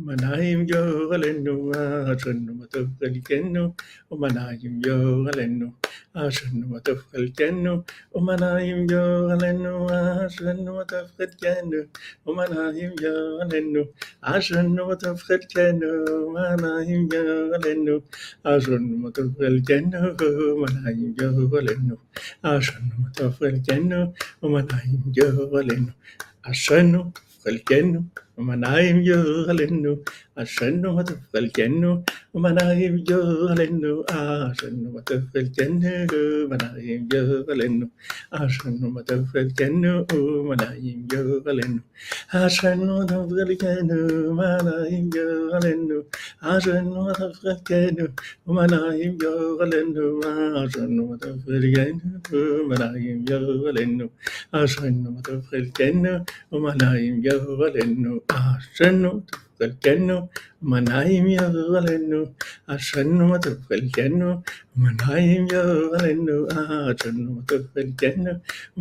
Manayim yoralenu, ashanu mataf kalkenu, Manayim yoralenu, ashanu mataf kalkenu, Manayim yoralenu, ashanu mataf kalkenu, Manayim yoralenu, ashanu mataf kalkenu, Manayim yoralenu, ashanu mataf kalkenu, Manayim yoralenu, ashanu mataf kalkenu, Manayim yoralenu, ashanu خلقنا ومنايم يغلنو عشان وتفضل جنو ومنايم يغلنو عشان وتفضل جنو ومنايم يغلنو عشان وتفضل جنو ومنايم يغلنو عشان وتفضل جنو ومنايم يغلنو عشان وتفضل جنو ومنايم يغلنو عشان وتفضل جنو ومنايم يغلنو عشان وتفضل جنو ومنايم يغلنو അഷണ്ണു തുൽക്കന്നു മനായും യവലന്നു അഷണ്ണു തുൽക്കന്നു മനായും യവലന്നു അഷണ്ണു തുൽക്കന്നു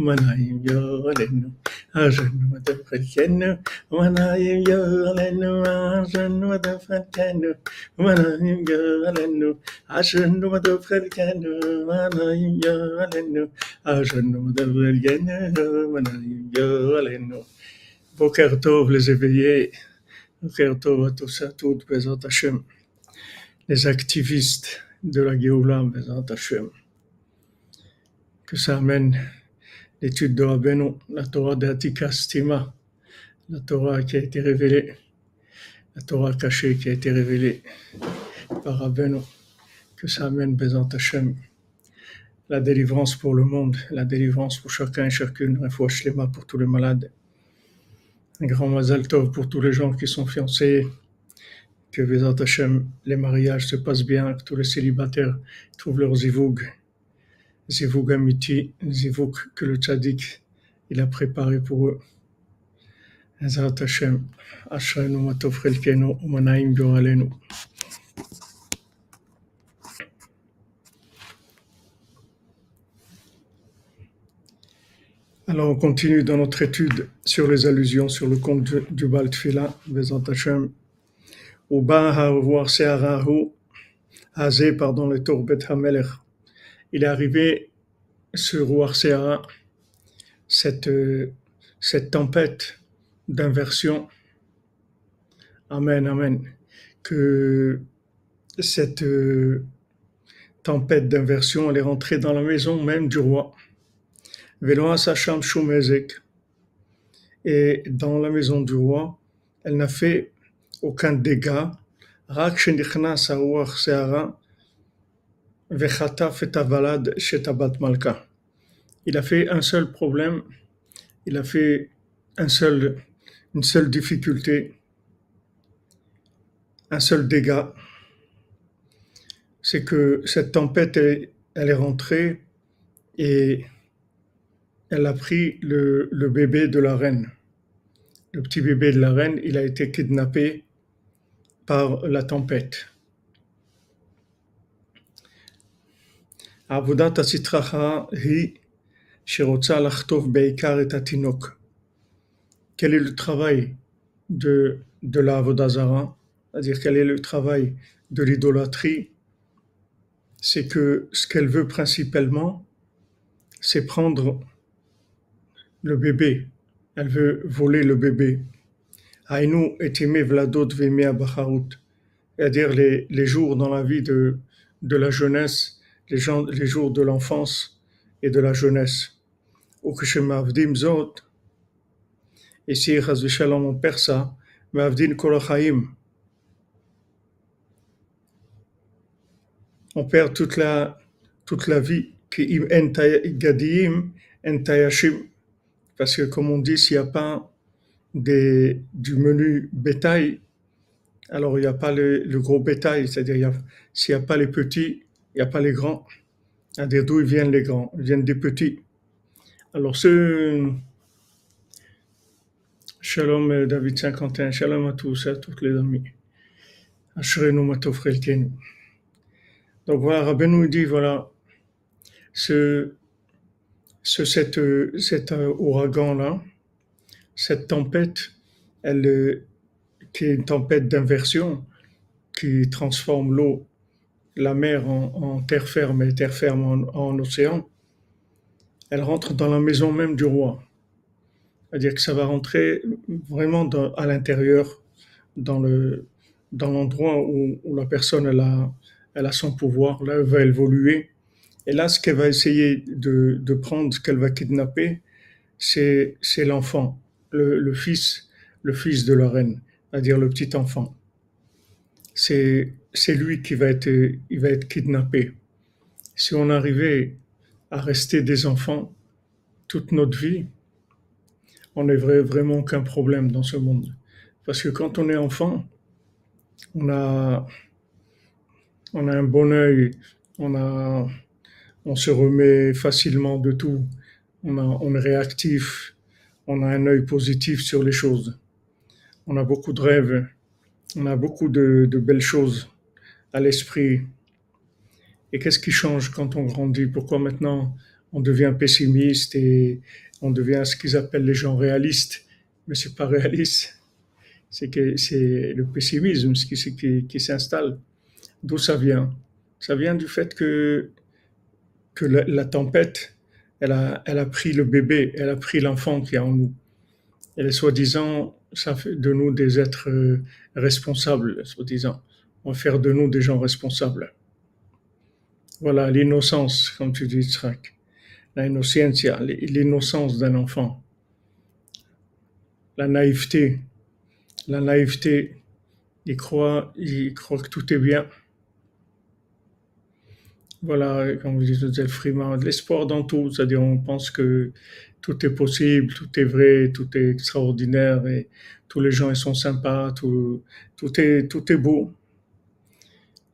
മനായും യവലന്നു അഷണ്ണു തുൽക്കന്നു മനായും യവലന്നു അഷണ്ണു തുൽക്കന്നു മനായും യവലന്നു അഷണ്ണു തുൽക്കന്നു മനായും യവലന്നു അഷണ്ണു തുൽക്കന്നു മനായും യവലന്നു Boker Tov, les éveillés, Boker Tov à tous et à les activistes de la Géoula, Bezat Hashem, que ça amène l'étude de Rabbeinu, la Torah d'Atika Stima, la Torah qui a été révélée, la Torah cachée qui a été révélée par Rabbeinu, que ça amène Bezat Hashem, la délivrance pour le monde, la délivrance pour chacun et chacune, la foi shlema pour tous les malades, un grand mazal tov pour tous les gens qui sont fiancés, que Hashem, les mariages se passent bien, que tous les célibataires trouvent leur zivoug, zivoug amiti, zivoug que le tzaddik il a préparé pour eux. Hashem, Ashrenu matov umanaim yoralenu. Alors, on continue dans notre étude sur les allusions sur le conte du, du Baal Tfila, Bezat Hashem. Uba ha se'arahu hazé, pardon, le Torbet Hamelech. Il est arrivé roi Seara, cette, cette tempête d'inversion. Amen, amen. Que cette tempête d'inversion, elle est rentrée dans la maison même du roi. Velo Sacham Shumezek. Et dans la maison du roi, elle n'a fait aucun dégât. Il a fait un seul problème, il a fait un seul, une seule difficulté, un seul dégât. C'est que cette tempête, elle est rentrée et elle a pris le, le, bébé de la reine. Le petit bébé de la reine, il a été kidnappé par la tempête. עבודת הסטרחה היא שרוצה לחטוף בעיקר את התינוק. Quel est le travail de, de la Avodazara C'est-à-dire quel est le travail de l'idolâtrie C'est que ce qu'elle veut principalement, c'est prendre le bébé. Elle veut voler le bébé. Aïnou etimé vladot vemea bacharut. C'est-à-dire les, les jours dans la vie de, de la jeunesse, les, gens, les jours de l'enfance et de la jeunesse. Zot, ici, Shalom, on perd ça, Mavdin Kolachaim. On perd toute la, toute la vie. Ki im en gadiyim en tayashim. Parce que, comme on dit, s'il n'y a pas du menu bétail, Alors, il n'y a pas le, gros bétail, c'est-à-dire, s'il n'y a pas les petits, il n'y a pas les grands. C'est-à-dire, d'où viennent les grands Ils viennent des petits. Alors, ce Shalom euh, David 51, Shalom à tous et à toutes les amis. Donc voilà, Rabbeinu dit, voilà, ce, ce, cet euh, ouragan-là, cette tempête, elle, euh, qui est une tempête d'inversion, qui transforme l'eau, la mer en, terre ferme et terre ferme en, océan, elle rentre dans la maison même du roi. C'est-à-dire que ça va rentrer vraiment à l'intérieur, dans le dans l'endroit où, où la personne elle a, elle a son pouvoir, là elle va évoluer. Et là, ce qu'elle va essayer de, prendre, ce qu'elle va kidnapper, c'est l'enfant, le, fils, le fils de la reine, c'est-à-dire le petit enfant. C'est lui qui va être kidnappé. Si on arrivait à rester des enfants toute notre vie, on n'aurait vraiment aucun problème dans ce monde. Parce que quand on est enfant, on a, on a un bon œil, on, a, on se remet facilement de tout, on, est réactif, on a un œil positif sur les choses, on a beaucoup de rêves, on a beaucoup de, belles choses à l'esprit. Et qu'est-ce qui change quand on grandit? Pourquoi maintenant on devient pessimiste et on devient ce qu'ils appellent les gens réalistes? Mais c'est pas réaliste, c'est que c'est le pessimisme qui s'installe. D'où ça vient? Ça vient du fait que, que la, tempête, elle a, elle a pris le bébé, elle a pris l'enfant qui est en nous. Elle est soi-disant, ça fait de nous des êtres euh, responsables, soi-disant. On va faire de nous des gens responsables. Voilà l'innocence, comme tu dis, Tzrak. La innocencia, l'innocence d'un enfant. La naïveté. La naïveté, il croit, il croit que tout est bien. Voilà, comme vous dites, de l'espoir dans tout, c'est-à-dire on pense que tout est possible, tout est vrai, tout est extraordinaire et tous les gens ils sont sympas, tout, tout, est, tout est beau.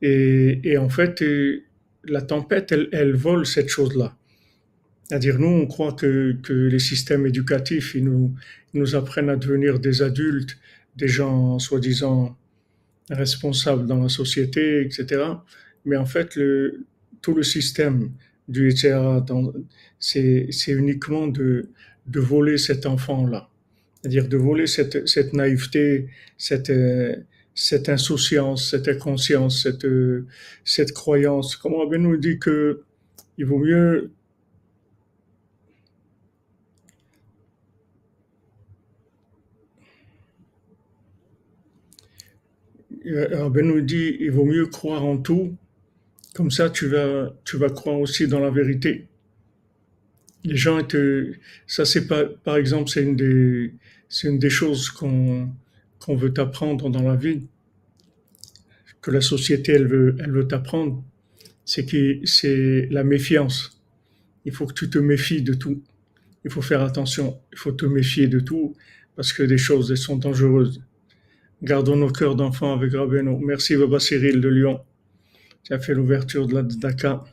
Et, et en fait, euh, la tempête, elle, elle vole cette chose-là. C'est-à-dire, nous, on croit que, que les systèmes éducatifs, ils nous, ils nous apprennent à devenir des adultes, des gens soi-disant responsables dans la société, etc. Mais en fait, le, tout le système du dans- c'est uniquement de, de voler cet enfant-là. C'est-à-dire de voler cette, cette naïveté, cette, euh, cette insouciance, cette inconscience, cette, euh, cette croyance. Comme Rabbi nous dit que il vaut mieux, euh, Rabbi nous dit, il vaut mieux croire en tout. Comme ça, tu vas, tu vas croire aussi dans la vérité. Les gens étaient, ça c'est pas, par exemple, c'est une des, c'est une des choses qu'on, qu'on veut apprendre dans la vie, que la société, elle veut, elle veut t'apprendre. C'est que, c'est la méfiance. Il faut que tu te méfies de tout. Il faut faire attention. Il faut te méfier de tout parce que des choses, elles sont dangereuses. Gardons nos cœurs d'enfants avec Rabbeinu. Merci Baba Cyril de Lyon. Tu as fait l'ouverture de la Daka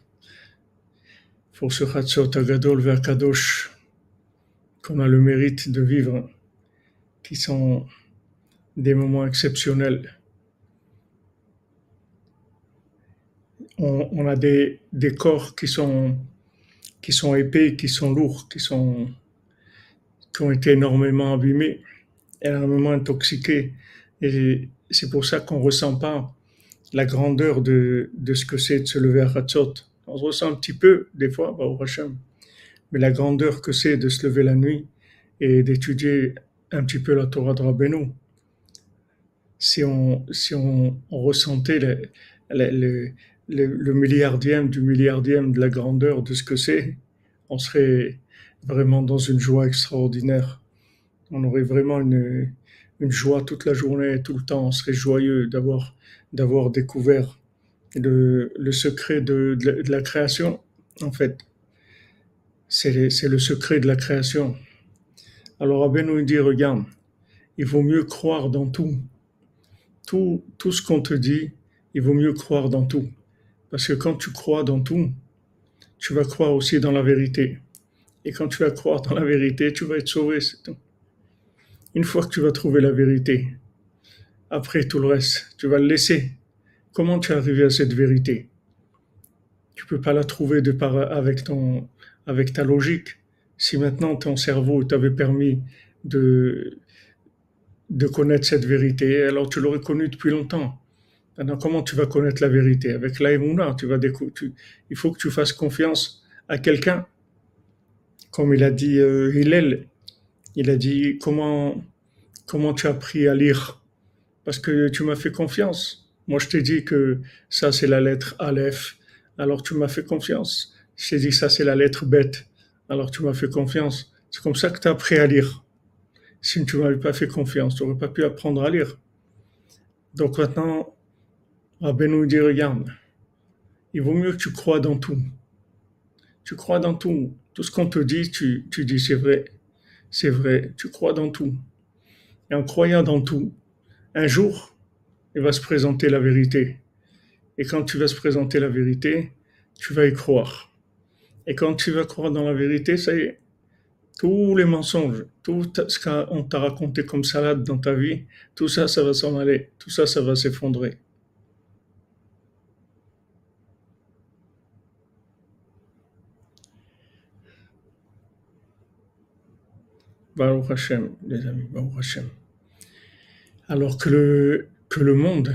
pour ce Agadol vers Kadosh qu'on a le mérite de vivre, qui sont des moments exceptionnels. On, on a des, des corps qui sont, qui sont épais, qui sont lourds, qui, sont, qui ont été énormément abîmés, énormément intoxiqués. Et c'est pour ça qu'on ne ressent pas la grandeur de, ce que c'est de se lever à Hatzot. On se ressent un petit peu, des fois, au Hashem, mais la grandeur que c'est de se lever la nuit et d'étudier un petit peu la Torah de Rabbeinu. Si on, ressentait le, milliardième du milliardième de la grandeur de ce que c'est, on serait vraiment dans une joie extraordinaire. On aurait vraiment une joie toute la journée, tout le temps. On serait joyeux d'avoir d'avoir découvert le, secret de, la, création. En fait, c'est le secret de la création. Alors nous dit, regarde, il vaut mieux croire dans tout. tout, tout ce qu'on te dit, il vaut mieux croire dans tout. Parce que quand tu crois dans tout, tu vas croire aussi dans la vérité. Et quand tu vas croire dans la vérité, tu vas être sauvé, c'est tout. Une fois que tu vas trouver la vérité, après tout le reste, tu vas le laisser. Comment tu es arrivé à cette vérité? Tu peux pas la trouver de par, avec, ton, avec ta logique. Si maintenant ton cerveau t'avait permis de, de connaître cette vérité, alors tu l'aurais connue depuis longtemps. Maintenant, comment tu vas connaître la vérité? Avec l'aïmouna, tu vas tu, il faut que tu fasses confiance à quelqu'un. Comme il a dit euh, Hillel, il a dit comment, comment tu as appris à lire? Parce que tu m'as fait confiance. Moi, je t'ai dit que ça, c'est la lettre Aleph. Alors, tu m'as fait confiance. Je t'ai dit ça, c'est la lettre bête. Alors, tu m'as fait confiance. C'est comme ça que tu as appris à lire. Si tu m'avais pas fait confiance, tu n'aurais pas pu apprendre à lire. Donc maintenant, Rabbi dit, regarde, il vaut mieux que tu crois dans tout. Tu crois dans tout. Tout ce qu'on te dit, tu, tu dis c'est vrai. C'est vrai. Tu crois dans tout. Et en croyant dans tout, un jour, il va se présenter la vérité. Et quand tu vas se présenter la vérité, tu vas y croire. Et quand tu vas croire dans la vérité, ça y est, tous les mensonges, tout ce qu'on t'a raconté comme salade dans ta vie, tout ça, ça va s'en aller, tout ça, ça va s'effondrer. Baruch Hashem, les amis, Baruch Hashem. Alors que le, monde,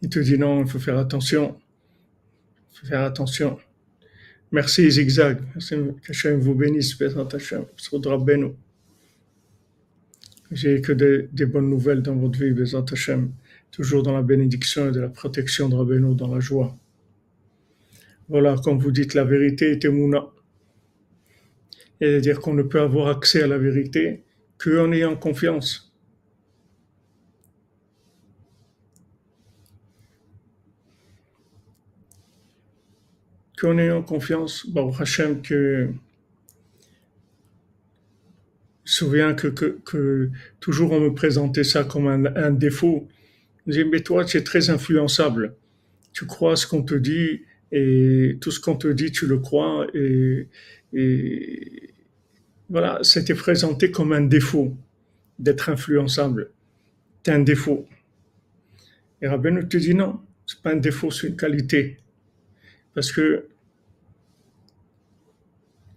il te dit non, il faut faire attention, il faut faire attention. Merci Zigzag. Qu'Hachem vous bénisse. J'ai que des, des, bonnes nouvelles dans votre vie, Bezat Hashem. Toujours dans la bénédiction et de la protection de Rabbeinu, dans la joie. Voilà, comme vous dites, la vérité est Emouna. C'est-à-dire qu'on ne peut avoir accès à la vérité qu'en ayant confiance. Qu'en ayant confiance, Baruch Hashem, que je me souviens que, toujours on me présentait ça comme un, défaut. Je disais, mais toi, tu es très influençable. Tu crois ce qu'on te dit et tout ce qu'on te dit, tu le crois. Et, et voilà, c'était présenté comme un défaut d'être influençable. C'est un défaut. Et Rabbeinu te dit non, c'est pas un défaut, c'est une qualité. Parce que,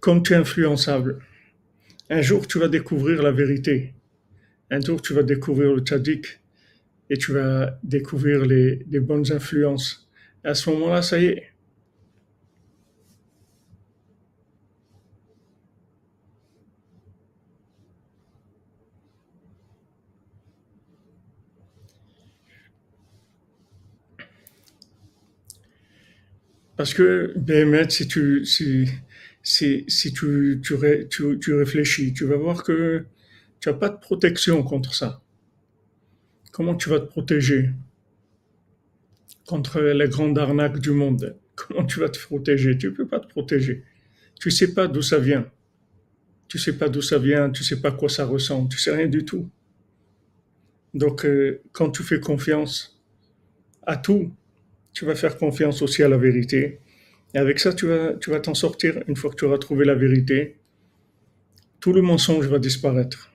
comme tu es influençable, un jour tu vas découvrir la vérité. Un jour tu vas découvrir le tzaddik et tu vas découvrir les, bonnes influences. À ce moment-là, ça y est, Parce que, ben, si tu, si, si, si tu, tu, tu, tu, réfléchis, tu vas voir que tu n'as pas de protection contre ça. Comment tu vas te protéger contre les grandes arnaques du monde? Comment tu vas te protéger? Tu ne peux pas te protéger. Tu ne sais pas d'où ça vient. Tu ne sais pas d'où ça vient, tu ne sais pas quoi ça ressemble, tu ne sais rien du tout. Donc, euh, quand tu fais confiance à tout, tu vas faire confiance aussi à la vérité. Et avec ça, tu vas, tu vas t'en sortir une fois que tu auras trouvé la vérité. Tout le mensonge va disparaître.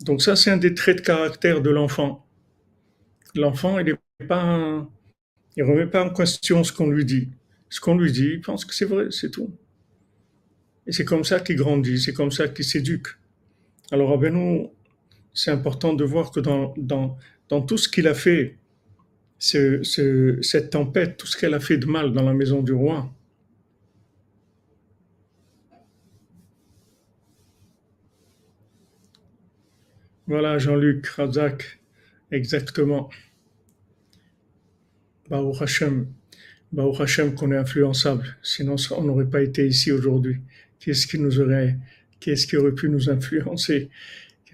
Donc ça, c'est un des traits de caractère de l'enfant. L'enfant, il ne pas, il remet pas en question ce qu'on lui dit. Ce qu'on lui dit, il pense que c'est vrai, c'est tout. Et c'est comme ça qu'il grandit, c'est comme ça qu'il s'éduque. Alors, à c'est important de voir que dans, dans, dans tout ce qu'il a fait ce, cette tempête, tout ce qu'elle a fait de mal dans la maison du roi. Voilà, Jean-Luc Razak, exactement. Baruch Hashem, Baruch Hashem qu'on est influençable, sinon on n'aurait pas été ici aujourd'hui. Qu'est-ce qui nous aurait, qu'est-ce qui aurait pu nous influencer?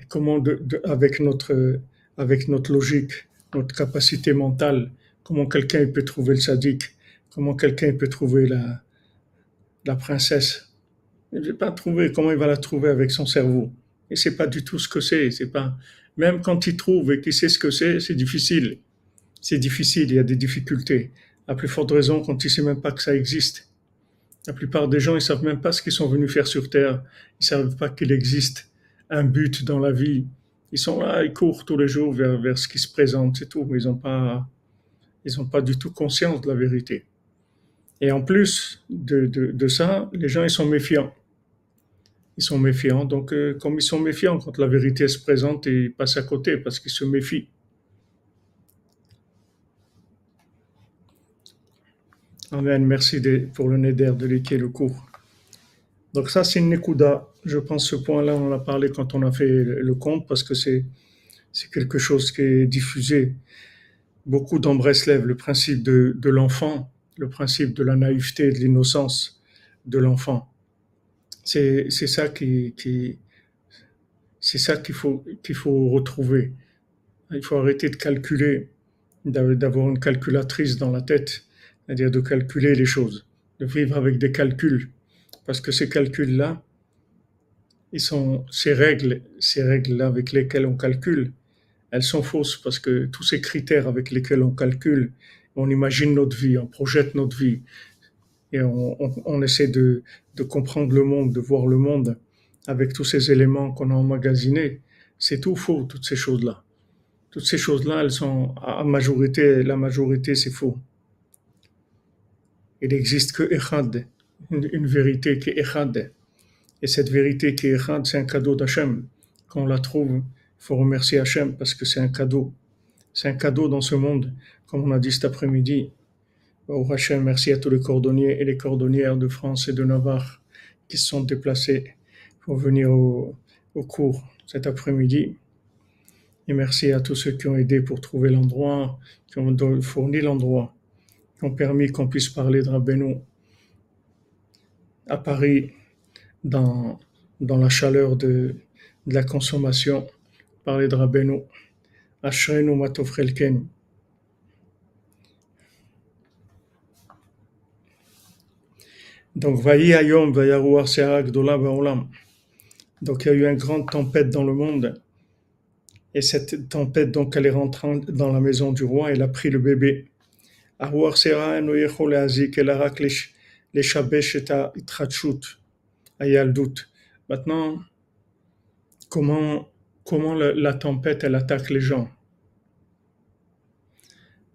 Comment, avec notre, avec notre logique, notre capacité mentale, comment quelqu'un peut trouver le sadique, comment quelqu'un peut trouver la, la princesse. Il ne pas trouver, comment il va la trouver avec son cerveau et c'est pas du tout ce que c'est. C'est pas même quand il trouve et qu'il sait ce que c'est, c'est difficile. C'est difficile. Il y a des difficultés. À plus forte raison quand il sait même pas que ça existe. La plupart des gens, ils savent même pas ce qu'ils sont venus faire sur Terre. Ils savent pas qu'il existe un but dans la vie. Ils sont là, ils courent tous les jours vers, vers ce qui se présente, c'est tout. Ils n'ont pas, pas du tout conscience de la vérité. Et en plus de, de, ça, les gens, ils sont méfiants. Ils sont méfiants. Donc, euh, comme ils sont méfiants quand la vérité se présente, ils passent à côté parce qu'ils se méfient. Amen. Merci pour le neder de l'équipe le cours. Donc ça, c'est une Nekuda. Je pense ce point-là, on en a parlé quand on a fait le compte parce que c'est quelque chose qui est diffusé beaucoup dans Breslev, le principe de, de l'enfant, le principe de la naïveté, de l'innocence de l'enfant. C'est ça qui, qui c'est ça qu'il faut qu'il faut retrouver. Il faut arrêter de calculer, d'avoir une calculatrice dans la tête c'est-à-dire de calculer les choses, de vivre avec des calculs, parce que ces calculs-là, ils sont ces règles, ces règles-là avec lesquelles on calcule, elles sont fausses parce que tous ces critères avec lesquels on calcule, on imagine notre vie, on projette notre vie et on, on, on essaie de, de, comprendre le monde, de voir le monde avec tous ces éléments qu'on a emmagasinés. C'est tout faux, toutes ces choses-là. Toutes ces choses-là, elles sont à majorité, la majorité, c'est faux. Il n'existe que Echad, une, vérité qui est Echad. Et cette vérité qui est Echad, c'est un cadeau d'Hachem. Quand on la trouve, il faut remercier Hachem parce que c'est un cadeau. C'est un cadeau dans ce monde, comme on a dit cet après-midi. Au Hachem, merci à tous les cordonniers et les cordonnières de France et de Navarre qui se sont déplacés pour venir au, cours cet après-midi. Et merci à tous ceux qui ont aidé pour trouver l'endroit, qui ont fourni l'endroit ont permis qu'on puisse parler de Rabbeinu à Paris dans, dans la chaleur de, de la consommation par les drabénos. Ashrenu matofrelken. Donc, Vayi Hayom, Vayarouar Seara Gdola Baolam. Donc, il y a eu une grande tempête dans le monde. Et cette tempête, donc, elle est rentrée dans la maison du roi, elle a pris le bébé. Arouar Seara Enoyechol Azik, elle a raclé les Shabesh et ah, il y a le doute. Maintenant, comment, comment la, tempête, elle attaque les gens?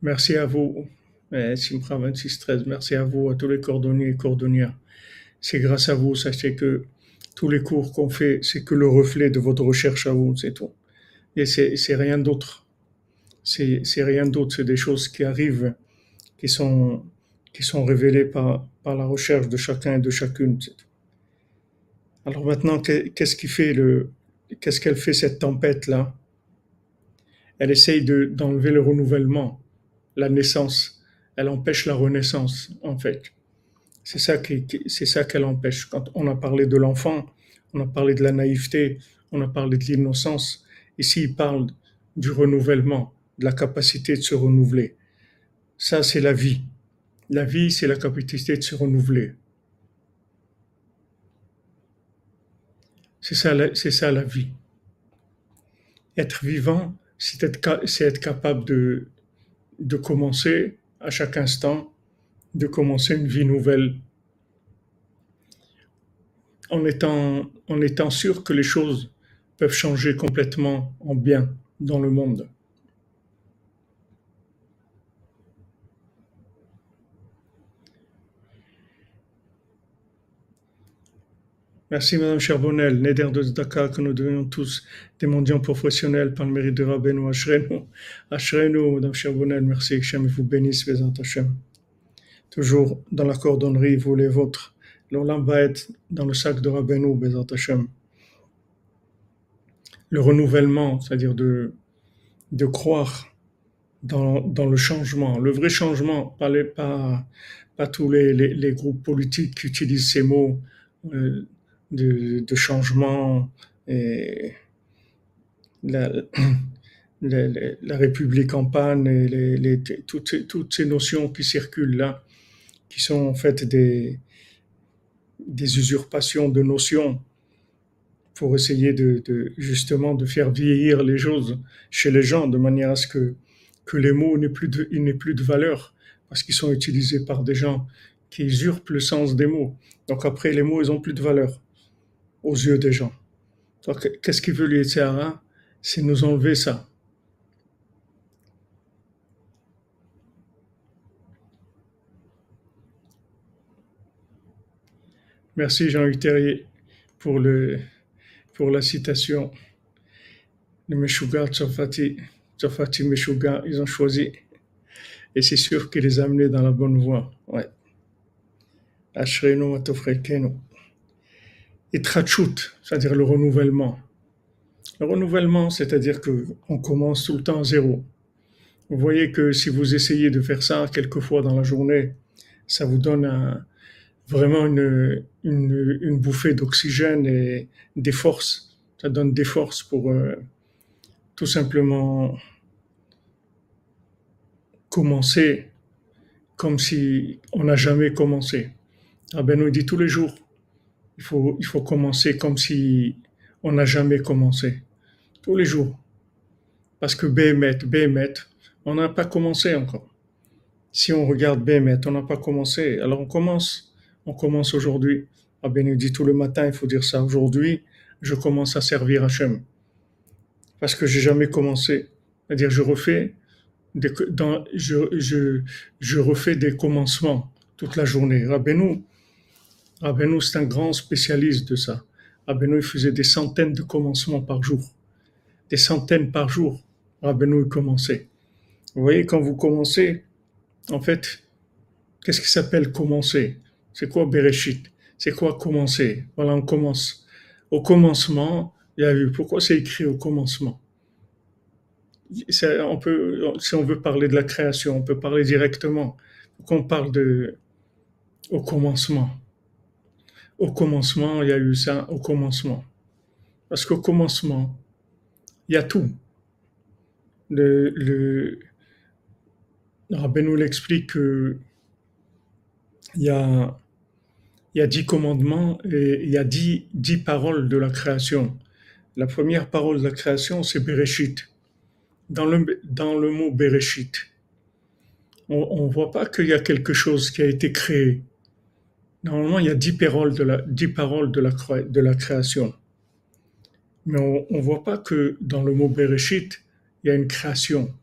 Merci à vous, eh, Simpra 2613, merci à vous, à tous les cordonniers et cordonnières. C'est grâce à vous, sachez que tous les cours qu'on fait, c'est que le reflet de votre recherche à vous, c'est tout. Et c'est rien d'autre. C'est rien d'autre, c'est des choses qui arrivent, qui sont, qui sont révélées par, par la recherche de chacun et de chacune, c'est tout. Alors maintenant, qu'est-ce qu'elle fait cette tempête-là? Elle essaye de, d'enlever le renouvellement, la naissance. Elle empêche la renaissance, en fait. C'est ça c'est ça qu'elle empêche. Quand on a parlé de l'enfant, on a parlé de la naïveté, on a parlé de l'innocence. Ici, il parle du renouvellement, de la capacité de se renouveler. Ça, c'est la vie. La vie, c'est la capacité de se renouveler. C'est ça, la vie. Être vivant, c'est être, capable de, de commencer à chaque instant, de commencer une vie nouvelle, en étant, en étant sûr que les choses peuvent changer complètement en bien dans le monde. Merci Madame Charbonnel, Neder de Dakar, que nous devenions tous des mondiaux professionnels par le mérite de Rabbeinu Ashrenu. Ashrenu, Madame Charbonnel, merci, Hachem vous bénisse, Bézant Hachem. Toujours dans la cordonnerie, vous les vôtres. L'Olam va être dans le sac de Rabbeinu, Bézant Hachem. Le renouvellement, c'est-à-dire de, croire dans, le changement, le vrai changement, pas, les, pas, tous les groupes politiques qui utilisent ces mots. Euh, de, changement et la, République en panne et toutes, toutes ces notions qui circulent là, qui sont en fait des, usurpations de notions pour essayer de, justement de faire vieillir les choses chez les gens de manière à ce que, que les mots n'aient plus plus de valeur parce qu'ils sont utilisés par des gens qui usurpent le sens des mots. Donc après, les mots, ils ont plus de valeur aux yeux des gens. Donc, qu'est-ce qu'il veut l'Yetzirah C'est nous enlever ça. Merci Jean-Luc Terrier pour, le, pour la citation. Le Meshuga Tsofati, Tsofati Meshuga, ils ont choisi. Et c'est sûr qu'il les a amenés dans la bonne voie. Ouais. Ashrenu Atofrekenu. Et Trachut, c'est-à-dire le renouvellement. Le renouvellement, c'est-à-dire qu'on commence tout le temps à zéro. Vous voyez que si vous essayez de faire ça quelques fois dans la journée, ça vous donne vraiment une bouffée d'oxygène et des forces. Ça donne des forces pour euh, tout simplement commencer comme si on n'a jamais commencé. Ah ben nous dit tous les jours, il faut, il faut commencer comme si on n'a jamais commencé. Tous les jours. Parce que Bémet, Bémet, on n'a pas commencé encore. Si on regarde Bémet, on n'a pas commencé. Alors on commence on commence aujourd'hui. Ah ben, dit tout le matin, il faut dire ça. Aujourd'hui, je commence à servir Hachem. Parce que j'ai jamais commencé. C'est-à-dire, je refais des, je, refais des commencements toute la journée. Rabbeinu, Rabbeinu, c'est un grand spécialiste de ça. Rabbeinu, il faisait des centaines de commencements par jour. Des centaines par jour. Rabbeinu, il commençait. Vous voyez, quand vous commencez, en fait, qu'est-ce qui s'appelle commencer? C'est quoi Bereshit? C'est quoi commencer? Voilà, on commence. Au commencement, il y a eu. Pourquoi c'est écrit au commencement? On peut, Si on veut parler de la création, on peut parler directement. Pourquoi on parle de au commencement Au commencement, il y a eu ça au commencement. Parce qu'au commencement, il y a tout. Le, le, nous l'explique que il y a il y a dix commandements et il y a dix, dix paroles de la création. La première parole de la création, c'est Bereshit. Dans le, dans le mot Bereshit, on ne voit pas qu'il y a quelque chose qui a été créé. Normalement, il y a dix paroles de la, dix paroles de la, de la création. Mais on ne voit pas que dans le mot Bereshit, il y a une création.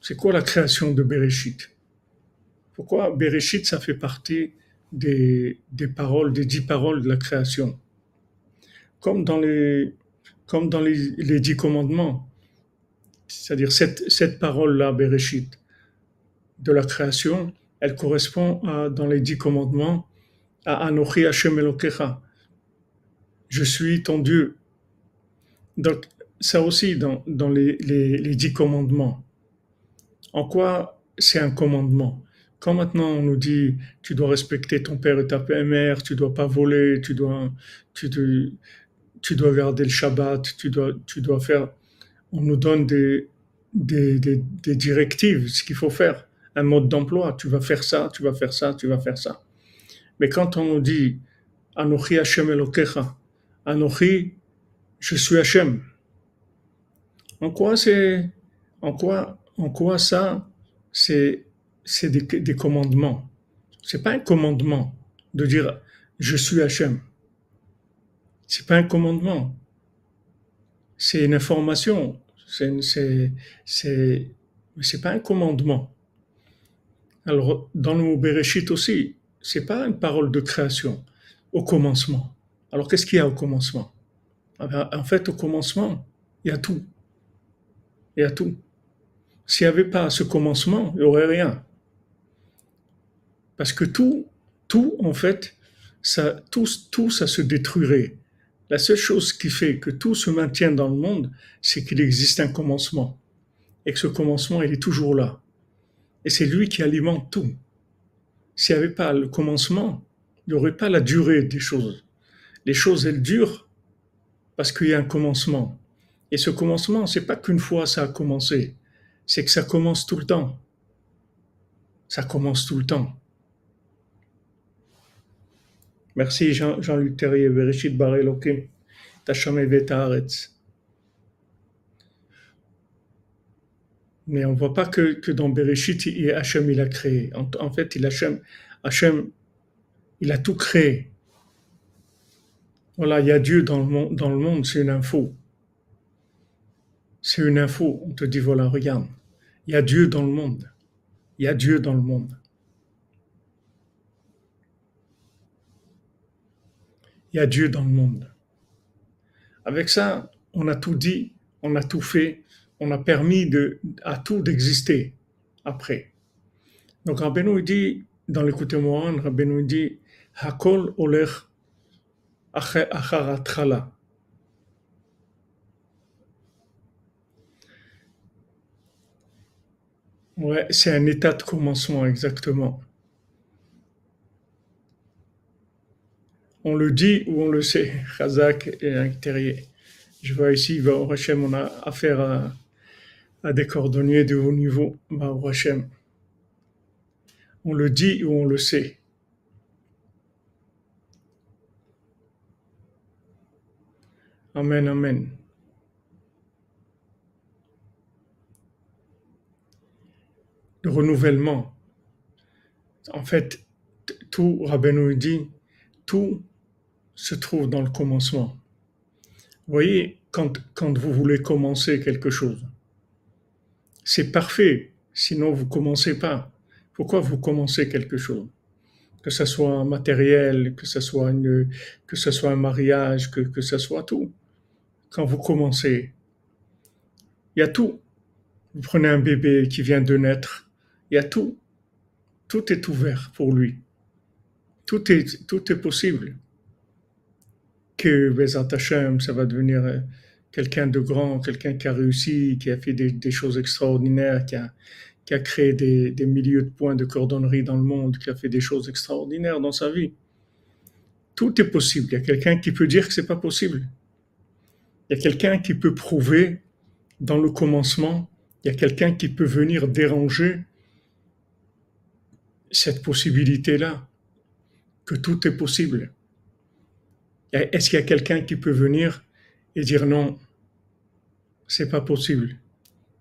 C'est quoi la création de Bereshit? Pourquoi Bereshit, ça fait partie des, des paroles, des dix paroles de la création? Comme dans les, comme dans les, dix commandements. C'est-à-dire cette, cette parole-là, Bereshit, de la création, elle correspond à, dans les dix commandements Je suis ton Dieu. Donc, ça aussi dans, les, dix commandements. En quoi c'est un commandement? Quand maintenant on nous dit tu dois respecter ton père et ta mère, tu dois pas voler, tu dois, dois garder le Shabbat, tu dois, tu dois faire, on nous donne des, directives, ce qu'il faut faire, un mode d'emploi, tu vas faire ça, tu vas faire ça, tu vas faire ça. Mais quand on nous dit Anochi Hashem Elokecha, Anochi, je suis Hashem. En quoi c'est, en quoi, en quoi ça, c'est c'est des, des, commandements? C'est pas un commandement de dire je suis Hachem. C'est pas un commandement. C'est une information. C'est, c'est, c'est, c'est pas un commandement. Alors, dans le mot Bereshit aussi, c'est pas une parole de création au commencement. Alors, qu'est-ce qu'il y a au commencement? Ah ben, en fait, au commencement, il y a tout. Il y a tout. S'il n'y avait pas ce commencement, il n'y aurait rien. Parce que tout, tout, en fait, tout, tout, ça se détruirait. La seule chose qui fait que tout se maintient dans le monde, c'est qu'il existe un commencement. Et que ce commencement, il est toujours là. Et c'est lui qui alimente tout. S'il n'y avait pas le commencement, il n'y aurait pas la durée des choses. Les choses, elles durent parce qu'il y a un commencement. Et ce commencement, c'est pas qu'une fois ça a commencé, c'est que ça commence tout le temps. Ça commence tout le temps. Merci Jean, Jean-Luc Terrier, Bereshit Bar Mais on voit pas que, dans Bereshit, Hachem il a créé. En, fait, il Hachem, Hachem, il a tout créé. Voilà, il y a Dieu dans le monde, dans le monde c'est une info. C'est une info. On te dit, voilà, regarde, il y a Dieu dans le monde. Il y a Dieu dans le monde. Il y a Dieu dans le monde. Avec ça, on a tout dit, on a tout fait, on a permis à tout d'exister après. Donc Rabbeinu dit, dans l'écoute Mohan, Rabbeinu dit, Hakol oler acharatrala. Ouais, c'est un état de commencement, exactement. On le dit ou on le sait. Khazak et intérieur. Je vois ici, Hachem, on a affaire à, des cordonniers de haut niveau. Au Hachem. On le dit ou on le sait. Amen, amen. Le renouvellement. En fait, tout, Rabbeinu dit, tout se trouve dans le commencement. Vous voyez, quand, quand vous voulez commencer quelque chose, c'est parfait, sinon vous commencez pas. Pourquoi vous commencez quelque chose? Que ce soit un matériel, que ce soit, une, que ce soit un mariage, que, que ce soit tout. Quand vous commencez, il y a tout. Vous prenez un bébé qui vient de naître, il y a tout. Tout est ouvert pour lui. Tout est, tout est possible que Bezat Hashem, ça va devenir euh, quelqu'un de grand, quelqu'un qui a réussi, qui a fait des, choses extraordinaires, qui a, créé des, des, milieux de points de cordonnerie dans le monde, qui a fait des choses extraordinaires dans sa vie. Tout est possible. Il y a quelqu'un qui peut dire que c'est pas possible. Il y a quelqu'un qui peut prouver dans le commencement. Il y a quelqu'un qui peut venir déranger cette possibilité-là, que tout est possible. Est-ce qu'il y a quelqu'un qui peut venir et dire non, c'est pas possible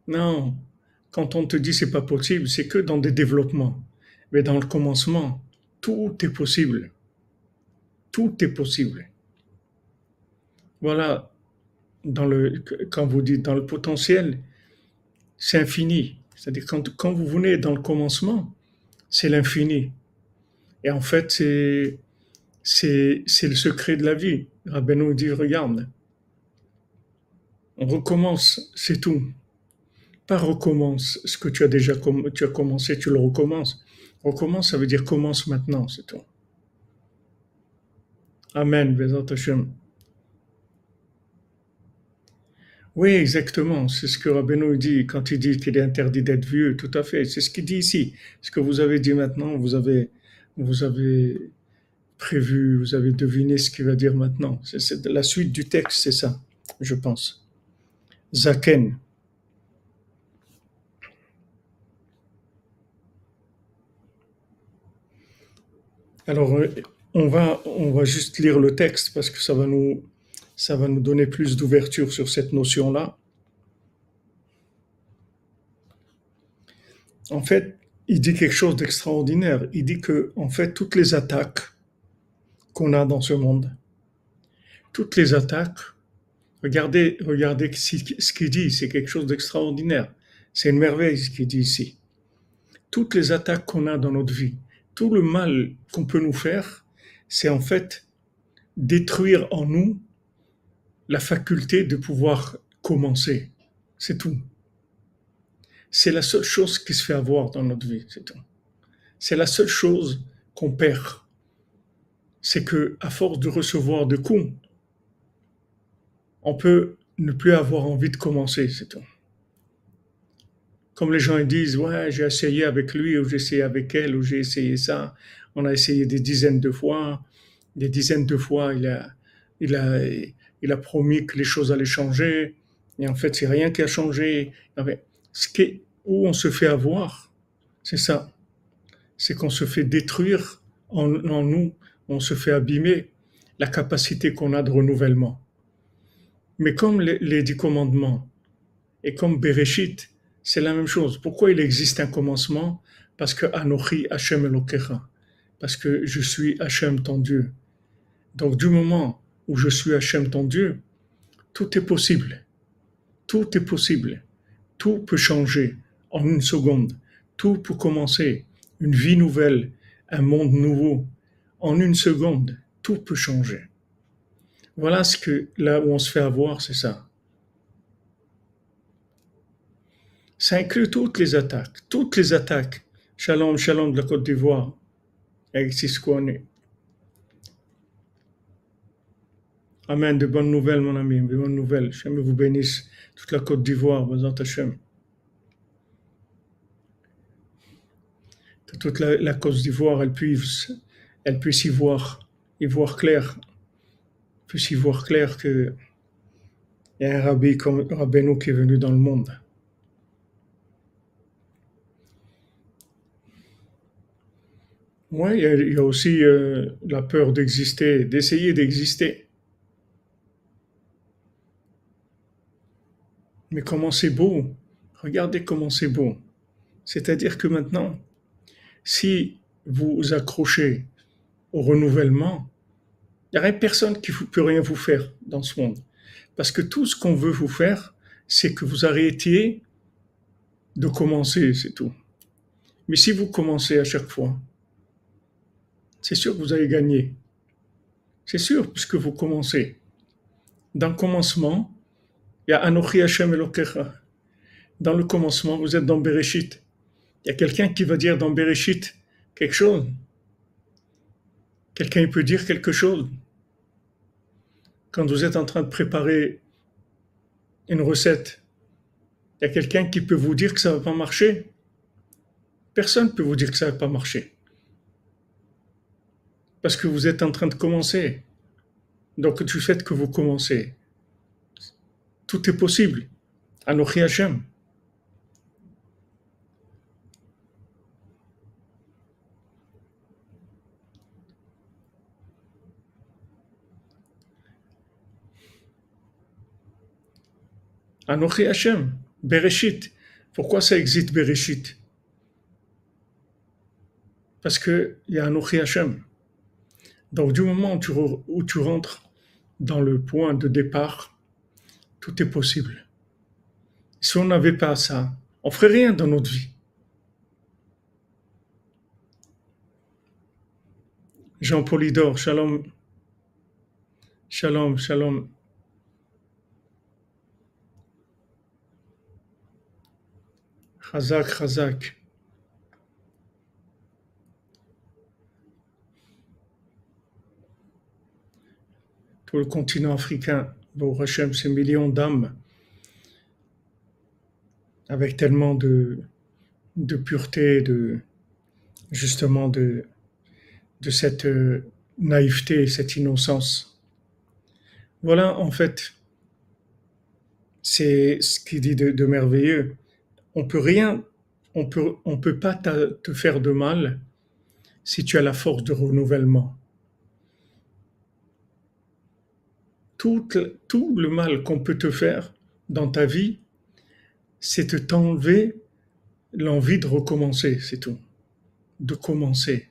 Non, quand on te dit c'est pas possible, c'est que dans des développements. Mais dans le commencement, tout est possible. Tout est possible. Voilà, quand vous dites dans le potentiel, c'est infini. C'est-à-dire quand, vous venez dans le commencement, c'est l'infini. Et en fait, c'est c'est, le secret de la vie. Rabbeinu dit, regarde, on recommence, c'est tout. Pas recommence ce que tu as déjà tu as commencé, tu le recommences. Recommence, ça veut dire commence maintenant, c'est tout. Amen, Oui, exactement. C'est ce que Rabbeinu dit quand il dit qu'il est interdit d'être vieux. Tout à fait. C'est ce qu'il dit ici. Ce que vous avez dit maintenant, vous avez, vous avez prévu, vous avez deviné ce qu'il va dire maintenant. C'est la suite du texte, c'est ça, je pense. Zaken. Alors, euh, on va, juste lire le texte parce que ça va nous, ça va nous donner plus d'ouverture sur cette notion-là. En fait, il dit quelque chose d'extraordinaire. Il dit que, en fait, toutes les attaques qu'on a dans ce monde. Toutes les attaques, regardez, regardez ce qu'il dit, c'est quelque chose d'extraordinaire. C'est une merveille ce qu'il dit ici. Toutes les attaques qu'on a dans notre vie, tout le mal qu'on peut nous faire, c'est en fait détruire en nous la faculté de pouvoir commencer. C'est tout. C'est la seule chose qui se fait avoir dans notre vie, c'est tout. C'est la seule chose qu'on perd c'est que à force de recevoir de coups, on peut ne plus avoir envie de commencer, c'est tout. Comme les gens disent, ouais, j'ai essayé avec lui, ou j'ai essayé avec elle, ou j'ai essayé ça. On a essayé des dizaines de fois. Des dizaines de fois, il a, il a, il a promis que les choses allaient changer. Et en fait, c'est rien qui a changé. Ce qui où on se fait avoir, c'est ça. C'est qu'on se fait détruire en, en nous on se fait abîmer la capacité qu'on a de renouvellement. Mais comme les, dix commandements et comme Bereshit, c'est la même chose. Pourquoi il existe un commencement? Parce que Anochi Hashem Elokecha. Parce que je suis Hashem ton Dieu. Donc du moment où je suis Hashem ton Dieu, tout est possible. Tout est possible. Tout peut changer en une seconde. Tout peut commencer. Une vie nouvelle, un monde nouveau. En une seconde, tout peut changer. Voilà ce que là où on se fait avoir, c'est ça. Ça inclut toutes les attaques, toutes les attaques. Shalom, shalom de la Côte d'Ivoire, avec Siskouane. Amen, de bonnes nouvelles, mon ami, de bonnes nouvelles. Hachem vous bénisse, toute la Côte d'Ivoire, Bazant Hachem. Que toute la, la Côte d'Ivoire, elle puisse, elle puisse y voir, y voir clair, puisse voir clair que il y a un rabbi comme Rabbeinu qui est venu dans le monde. Oui, il y a aussi euh, la peur d'exister, d'essayer d'exister. Mais comment c'est beau Regardez comment c'est beau. C'est-à-dire que maintenant, si vous accrochez au renouvellement, il n'y a personne qui ne peut rien vous faire dans ce monde. Parce que tout ce qu'on veut vous faire, c'est que vous arrêtiez de commencer, c'est tout. Mais si vous commencez à chaque fois, c'est sûr que vous allez gagner. C'est sûr, puisque vous commencez. Dans le commencement, il y a Anochi Hashem Elokecha. Dans le commencement, vous êtes dans Bereshit. Il y a quelqu'un qui va dire dans Bereshit quelque chose. Quelqu'un peut dire quelque chose. Quand vous êtes en train de préparer une recette, il y a quelqu'un qui peut vous dire que ça ne va pas marcher. Personne ne peut vous dire que ça ne va pas marcher. Parce que vous êtes en train de commencer. Donc du fait que vous commencez, tout est possible. Anochi Hashem. Anochi Hashem, Bereshit. Pourquoi ça existe Bereshit Parce qu'il y a Anochi Hashem. Donc du moment où tu, rentres dans le point de départ, tout est possible. Si on n'avait pas ça, on ferait rien dans notre vie. Jean Polydor, shalom. Shalom, shalom. Chazak, chazak. Tout le continent africain, Bon Hachem, ces millions d'âmes, avec tellement de, pureté, de, justement de, cette euh, naïveté, cette innocence. Voilà, en fait, c'est ce qui dit de, merveilleux. On peut rien, on peut, peut pas te faire de mal si tu as la force de renouvellement. tout, le mal qu'on peut te faire dans ta vie, c'est de t'enlever l'envie de recommencer, c'est tout. De commencer.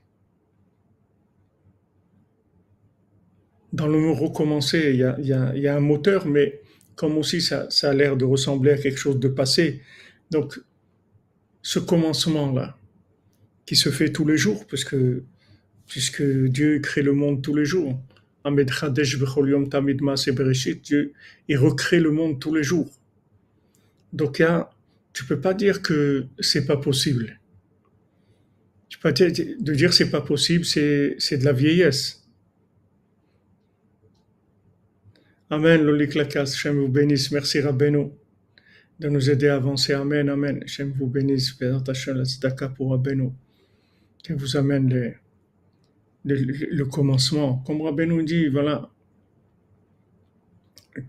Dans le mot recommencer, il y a, un moteur, mais comme aussi ça a l'air de ressembler à quelque chose de passé. Donc, ce commencement-là, qui se fait tous les jours, puisque, Dieu crée le monde tous les jours, Dieu, il recrée le monde tous les jours. Donc, tu peux pas dire que c'est pas possible. Tu peux dire, de dire c'est pas possible, c'est, de la vieillesse. Amen, Lolik Lakas, vous bénisse. Merci Rabbeinu de nous aider à avancer. Amen, Amen. Shem vous bénisse. Présentation la tzedaka pour Rabbeinu qui vous amène le, commencement. Comme Rabbi nous dit, voilà,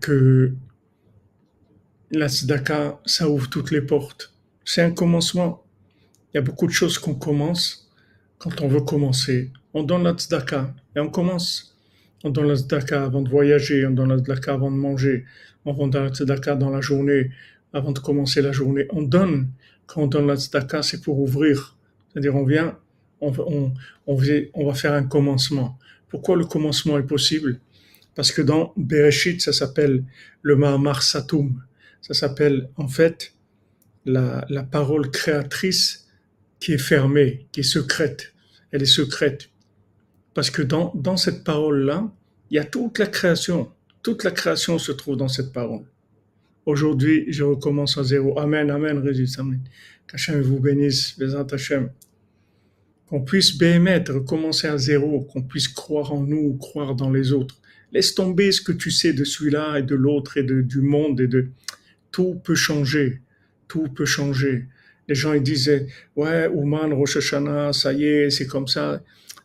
que la tzedaka, ça ouvre toutes les portes. C'est un commencement. Il y a beaucoup de choses qu'on commence quand on veut commencer. On donne la tzedaka et on commence. on donne la tzedaka avant de voyager, on donne la tzedaka avant de manger, on donne la tzedaka dans la journée, avant de commencer la journée. On donne, quand on donne la tzedaka, c'est pour ouvrir. C'est-à-dire, on vient, on, on, on, va faire un commencement. Pourquoi le commencement est possible? Parce que dans Bereshit, ça s'appelle le Mahamar Satum. Ça s'appelle, en fait, la, la parole créatrice qui est fermée, qui est secrète. Elle est secrète. Parce que dans, dans cette parole-là, il y a toute la création. Toute la création se trouve dans cette parole. Aujourd'hui, je recommence à zéro. Amen, Amen, Résus, Amen. Qu'Hachem vous bénisse, Bézant Hachem. Qu'on puisse bémettre, recommencer à zéro, qu'on puisse croire en nous, croire dans les autres. Laisse tomber ce que tu sais de celui-là et de l'autre et de, du monde et de tout peut changer. Tout peut changer. Les gens ils disaient ouais, Ouman, Rosh Hashanah, ça y est, c'est comme ça.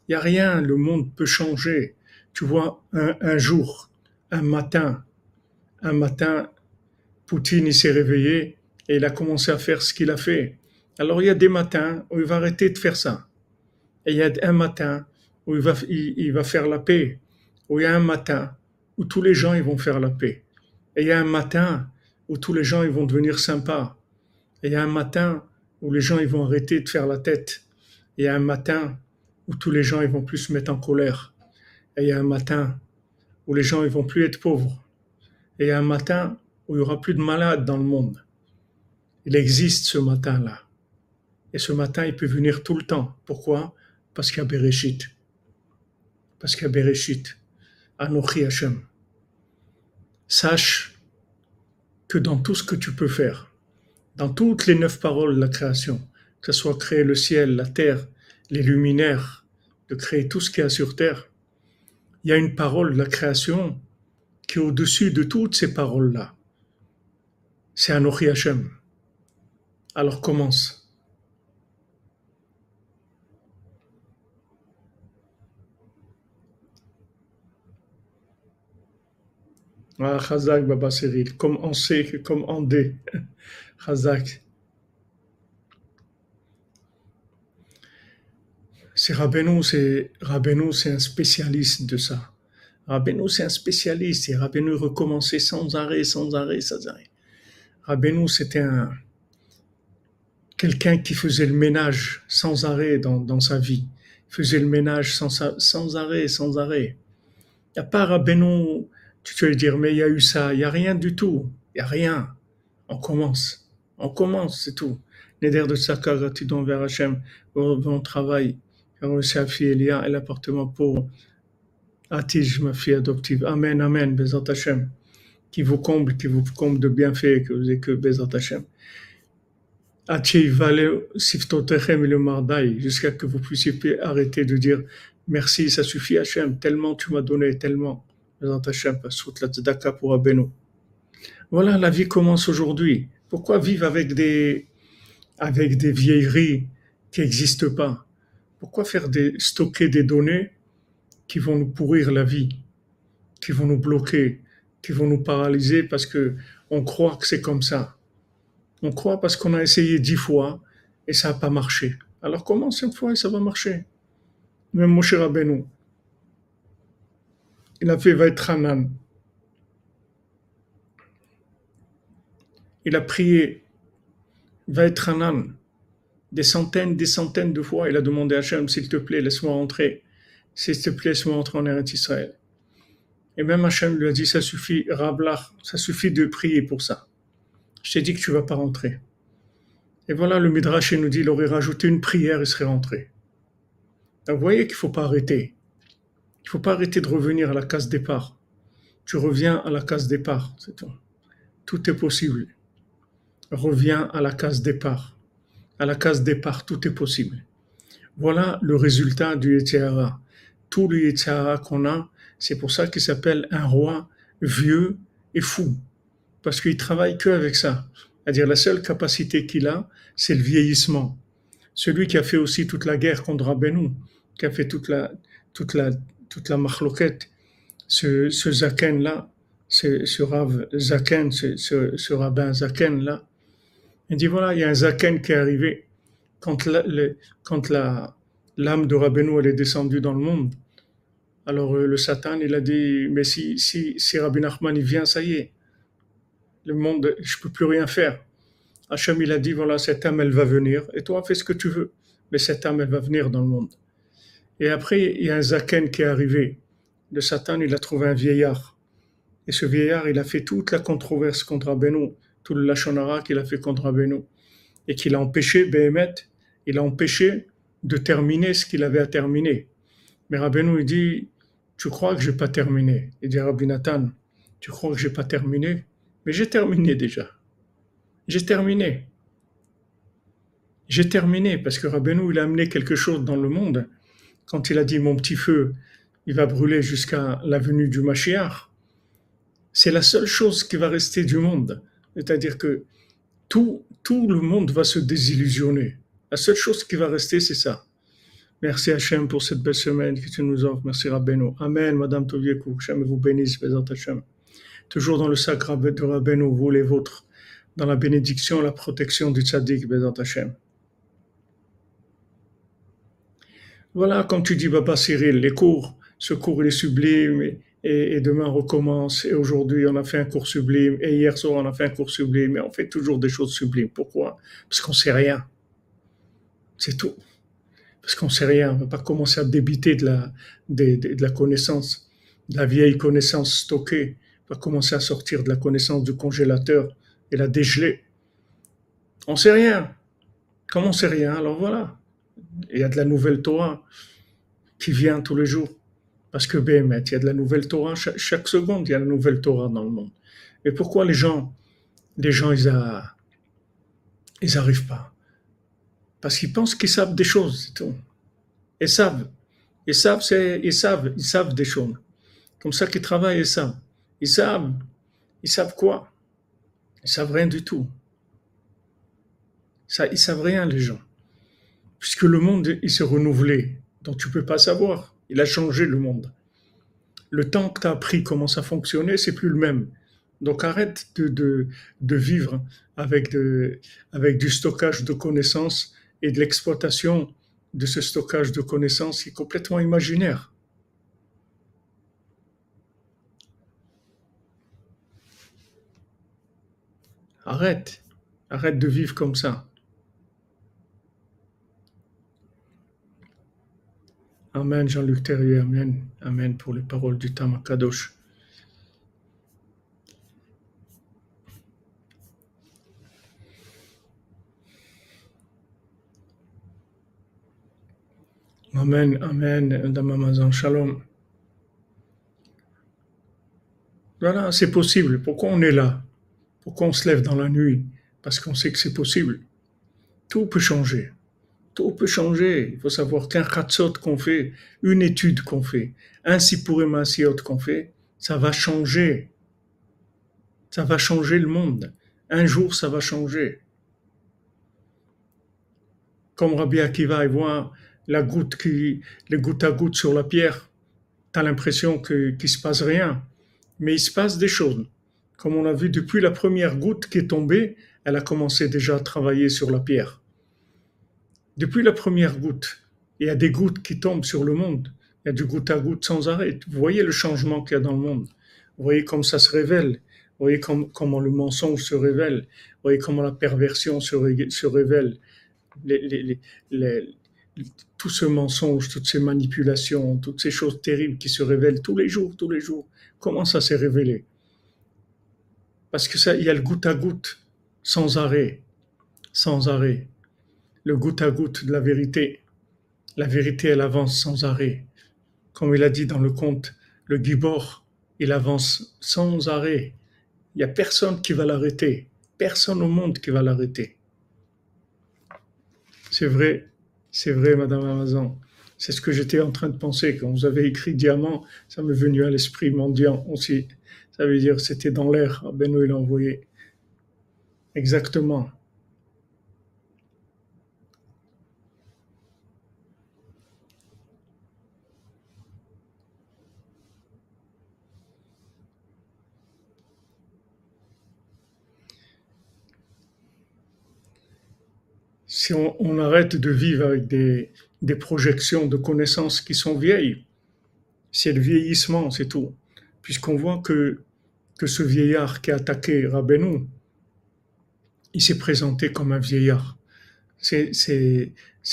Il n'y a rien, le monde peut changer. Tu vois, un, jour, un matin, un matin, Poutine s'est réveillé et il a commencé à faire ce qu'il a fait. Alors il y a des matins où il va arrêter de faire ça. Et il y a un matin où il va, faire la paix. Où il y a un matin où tous les gens ils vont faire la paix. Et il y a un matin où tous les gens ils vont devenir sympas. Et il y a un matin où les gens ils vont arrêter de faire la tête. Il y a un matin où tous les gens ils vont plus se mettre en colère. Et il y a un matin où les gens ils vont plus être pauvres. Et il y a un matin où il y aura plus de malades dans le monde. Il existe ce matin-là. Et ce matin, il peut venir tout le temps. Pourquoi? Parce qu'il y a Bereshit. Parce qu'il y a Bereshit. Anochi Hashem. Sache que dans tout ce que tu peux faire, dans toutes les neuf paroles de la création, que ce soit créer le ciel, la terre, les luminaires, de créer tout ce qu'il y a sur terre, il y a une parole de la création qui est au-dessus de toutes ces paroles-là. C'est Anochi Hashem. Alors commence. Ah, Chazak Baba Cyril, comme en C, comme en D. Chazak. C'est Rabbeinu, c'est c'est un spécialiste de ça. Rabbeinu, c'est un spécialiste. Et Rabbeinu recommençait sans arrêt, sans arrêt, sans arrêt. Rabbeinu, c'était un quelqu'un qui faisait le ménage sans arrêt dans, sa vie. Il faisait le ménage sans, arrêt, sans arrêt. Il n'y a pas Rabbeinu, tu vas dire, mais il y a eu ça. Il n'y a rien du tout. Il n'y a rien. On commence. On commence, c'est tout. Neder de Sakar, gratitude envers Hachem, bon travail, sa fille Elia et l'appartement pour Atij, ma fille adoptive. Amen, Amen, Bezat Hachem. Qui vous comble, qui vous comble de bienfaits, que vous que Bezat Hachem. Jusqu'à que vous puissiez arrêter de dire merci, ça suffit Hachem, tellement tu m'as donné, tellement. Bezat Hachem, la tzedaka pour Abeno. Voilà, la vie commence aujourd'hui. Pourquoi vivre avec des, avec des vieilleries qui n'existent pas? Pourquoi faire des, stocker des données qui vont nous pourrir la vie, qui vont nous bloquer, qui vont nous paralyser parce que on croit que c'est comme ça. On croit parce qu'on a essayé dix fois et ça n'a pas marché. Alors comment cette fois et ça va marcher? Même Moshe Rabbeinu, il a fait Vaetranan. Il a prié Vaetranan des centaines, des centaines de fois, il a demandé à Hachem, s'il te plaît, laisse-moi entrer. S'il te plaît, laisse-moi entrer en Eretz Israël. Et même Hachem lui a dit, ça suffit, Rablach, ça suffit de prier pour ça. Je t'ai dit que tu vas pas rentrer. Et voilà, le Midrash nous dit, il aurait rajouté une prière et serait rentré. vous voyez qu'il faut pas arrêter. Il faut pas arrêter de revenir à la case départ. Tu reviens à la case départ, c'est tout. Tout est possible. Reviens à la case départ à la case départ, tout est possible. Voilà le résultat du Yetzirah. Tout le Yetzirah qu'on a, c'est pour ça qu'il s'appelle un roi vieux et fou. Parce qu'il travaille que avec ça. C'est-à-dire la seule capacité qu'il a, c'est le vieillissement. Celui qui a fait aussi toute la guerre contre Rabbeinu, qui a fait toute la, toute la, toute la ce, ce Zaken-là, ce, ce Rav Zaken, ce, ce, rabbin Zaken-là, il dit voilà, il y a un Zaken qui est arrivé. Quand, la, quand la, l'âme de Rabbeinu elle est descendue dans le monde, Alors euh, le Satan, il a dit, mais si, si, si Rabbi Nachman il vient, ça y est, le monde, je peux plus rien faire. Hachem, il a dit, voilà, cette âme, elle va venir, et toi, fais ce que tu veux, mais cette âme, elle va venir dans le monde. Et après, il y a un Zaken qui est arrivé. Le Satan, il a trouvé un vieillard. Et ce vieillard, il a fait toute la controverse contre Abeno, tout le Lachonara qu'il a fait contre Abeno. Et qu'il a empêché, Behemet, il a empêché de terminer ce qu'il avait à terminer. Mais Rabbeinu, il dit, tu crois que je n'ai pas terminé Il dit, Rabbi Nathan, tu crois que je n'ai pas terminé Mais j'ai terminé déjà. J'ai terminé. J'ai terminé parce que Rabbeinu, il a amené quelque chose dans le monde. Quand il a dit, mon petit feu, il va brûler jusqu'à la venue du Mashiach, c'est la seule chose qui va rester du monde. C'est-à-dire que tout, tout le monde va se désillusionner. La seule chose qui va rester, c'est ça. Merci Hachem pour cette belle semaine que tu nous offres. Merci Rabbeinu. Amen, Madame Toviekou. Hachem vous bénisse, Bézant Hachem. Toujours dans le sacre de Rabbeinu, vous les vôtres. Dans la bénédiction, la protection du tzaddik, Bézant Hachem. Voilà, comme tu dis, Baba Cyril, les cours, ce cours il est sublime et, et, demain on recommence. Et aujourd'hui on a fait un cours sublime et hier soir on a fait un cours sublime et on fait toujours des choses sublimes. Pourquoi? Parce qu'on sait rien. C'est tout. Parce qu'on sait rien, on ne va pas commencer à débiter de la, de, connaissance, de la vieille connaissance stockée. On va commencer à sortir de la connaissance du congélateur et la dégeler. On sait rien. Comme on sait rien, alors voilà. Il y a de la nouvelle Torah qui vient tous les jours. Parce que BMT, il y a de la nouvelle Torah, chaque, seconde, il y a la nouvelle Torah dans le monde. Et pourquoi les gens, les gens, ils n'arrivent pas? Parce qu'ils pensent qu'ils savent des choses, c'est tout. Ils savent. Ils savent, c'est, ils savent, ils savent des choses. Comme ça qu'ils travaillent, ils savent. Ils savent. Ils savent quoi? Ils savent rien du tout. Ça, ils savent rien, les gens. Puisque le monde, il s'est renouvelé. Donc tu peux pas savoir. Il a changé le monde. Le temps que tu as appris comment ça fonctionnait, c'est plus le même. Donc arrête de, vivre avec du stockage de connaissances et de l'exploitation de ce stockage de connaissances qui est complètement imaginaire. Arrête, arrête de vivre comme ça. Amen, Jean-Luc Terrier, Amen, Amen pour les paroles du Tamakadosh. Amen, Amen, Damamazan, Shalom. Voilà, c'est possible. Pourquoi on est là? Pourquoi on se lève dans la nuit? Parce qu'on sait que c'est possible. Tout peut changer. Tout peut changer. Il faut savoir qu'un khatsot qu'on fait, une étude qu'on fait, un sipurim qu'on fait, ça va changer. Ça va changer le monde. Un jour, ça va changer. Comme Rabbi Akiva, il voit la goutte qui, le goutte à goutte sur la pierre, tu as l'impression qu'il ne se passe rien. Mais il se passe des choses. Comme on a vu depuis la première goutte qui est tombée, elle a commencé déjà à travailler sur la pierre. Depuis la première goutte, il y a des gouttes qui tombent sur le monde. Il y a du goutte à goutte sans arrêt. Vous voyez le changement qu'il y a dans le monde. Vous voyez comme ça se révèle. Vous voyez comment le mensonge se révèle. Vous voyez comment la perversion se, révèle. les, tout ce mensonge, toutes ces manipulations, toutes ces choses terribles qui se révèlent tous les jours, tous les jours, comment ça s'est révélé? Parce que ça, il y a le goutte à goutte, sans arrêt, sans arrêt. Le goutte à goutte de la vérité. La vérité, elle avance sans arrêt. Comme il a dit dans le conte, le Gibor, il avance sans arrêt. Il n'y a personne qui va l'arrêter. Personne au monde qui va l'arrêter. C'est vrai, c'est vrai, Madame Amazon. C'est ce que j'étais en train de penser. Quand vous avez écrit diamant, ça m'est venu à l'esprit mendiant aussi. Ça veut dire c'était dans l'air. Benoît l'a envoyé. Exactement. Si on, arrête de vivre avec des, projections de connaissances qui sont vieilles, C'est le vieillissement, c'est tout. Puisqu'on voit que, que ce vieillard qui a attaqué Rabbeinu, il s'est présenté comme un vieillard. C'est,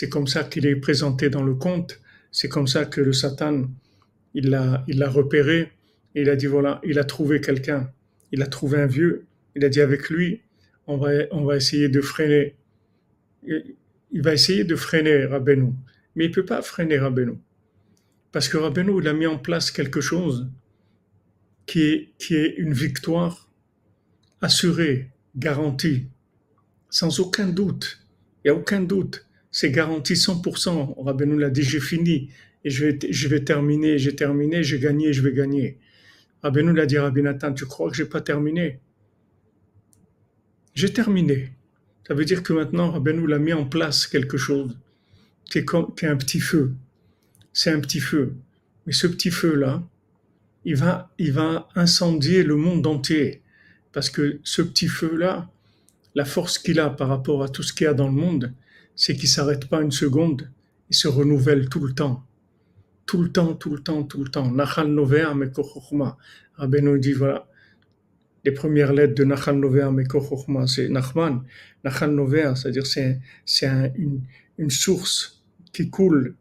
comme ça qu'il est présenté dans le conte. C'est comme ça que le Satan, il l'a, repéré. Il a dit voilà, il a trouvé quelqu'un. Il a trouvé un vieux. Il a dit avec lui, on va, on va essayer de freiner. Il va essayer de freiner Rabbeinu. Mais il peut pas freiner Rabbeinu. Parce que Rabbeinu, il a mis en place quelque chose qui est, qui est une victoire assurée, garantie, sans aucun doute. Il n'y a aucun doute. C'est garanti 100%. Rabbeinu l'a dit, j'ai fini et je vais, je vais terminer, j'ai terminé, j'ai gagné, je vais gagner. Rabbeinu l'a dit, Rabbi Nathan, tu crois que j'ai pas terminé? J'ai terminé. Ça veut dire que maintenant, Rabbeinu l'a mis en place quelque chose qui est, un petit feu. C'est un petit feu. Mais ce petit feu-là, il va, il va incendier le monde entier. Parce que ce petit feu-là, la force qu'il a par rapport à tout ce qu'il y a dans le monde, c'est qu'il s'arrête pas une seconde, il se renouvelle tout le temps. Tout le temps, tout le temps, tout le temps. Nachal Novea dit voilà, les premières lettres de Nachal Novea c'est Nachman. Nachal Novea, c'est-à-dire c'est, une, source qui coule.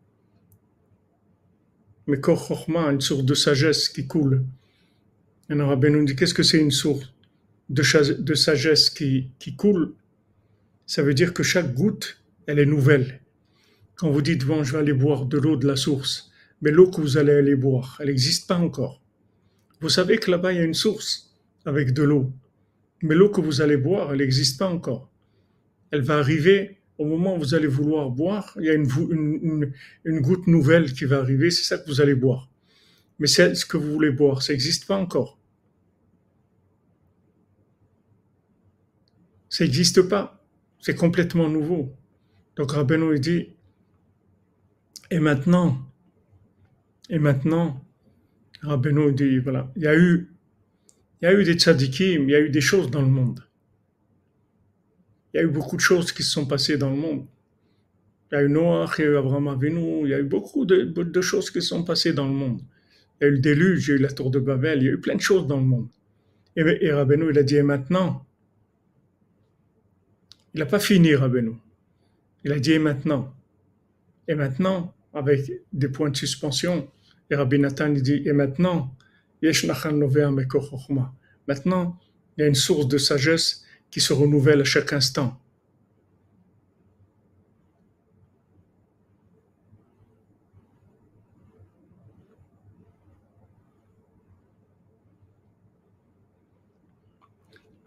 Mekochochma, une source de sagesse qui coule. Et Rabbeinu dit qu'est-ce que c'est une source de, sagesse qui, qui coule, ça veut dire que chaque goutte, elle est nouvelle. Quand vous dites, bon, je vais aller boire de l'eau de la source, mais l'eau que vous allez aller boire, elle n'existe pas encore. Vous savez que là-bas, il y a une source avec de l'eau, mais l'eau que vous allez boire, elle n'existe pas encore. Elle va arriver au moment où vous allez vouloir boire, il y a une, goutte nouvelle qui va arriver, c'est ça que vous allez boire. Mais c'est ce que vous voulez boire, ça n'existe pas encore. Ça n'existe pas. C'est complètement nouveau. Donc Rabbeinu dit, et maintenant, et maintenant, Rabbeinu dit, voilà, il y a eu, il y a eu des tzadikim, il y a eu des choses dans le monde. Il y a eu beaucoup de choses qui se sont passées dans le monde. Il y a eu Noah, il y a eu Abraham Avinu, il y a eu beaucoup de, choses qui se sont passées dans le monde. Il y a eu le déluge, il y a eu la tour de Babel, il y a eu plein de choses dans le monde. Et, et il a dit, et maintenant, il n'a pas fini, Rabbeinu. Il a dit et maintenant? Et maintenant, avec des points de suspension. Et Rabbi Nathan dit et maintenant, Maintenant, il y a une source de sagesse qui se renouvelle à chaque instant.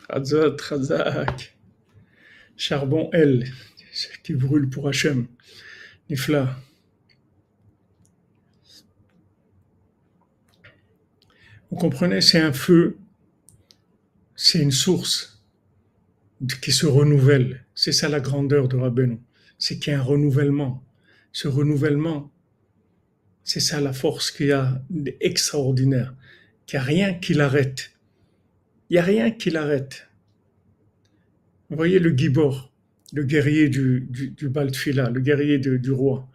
Chazak, Chazak charbon L, qui brûle pour Hachem, Nifla. Vous comprenez, c'est un feu, c'est une source qui se renouvelle. C'est ça la grandeur de Rabbeinu. C'est qu'il y a un renouvellement. Ce renouvellement, c'est ça la force qu'il y a d'extraordinaire. Qu'il n'y a rien qui l'arrête. Il n'y a rien qui l'arrête. Vous voyez le Gibor, le guerrier du, du, Baltfila, le guerrier du roi.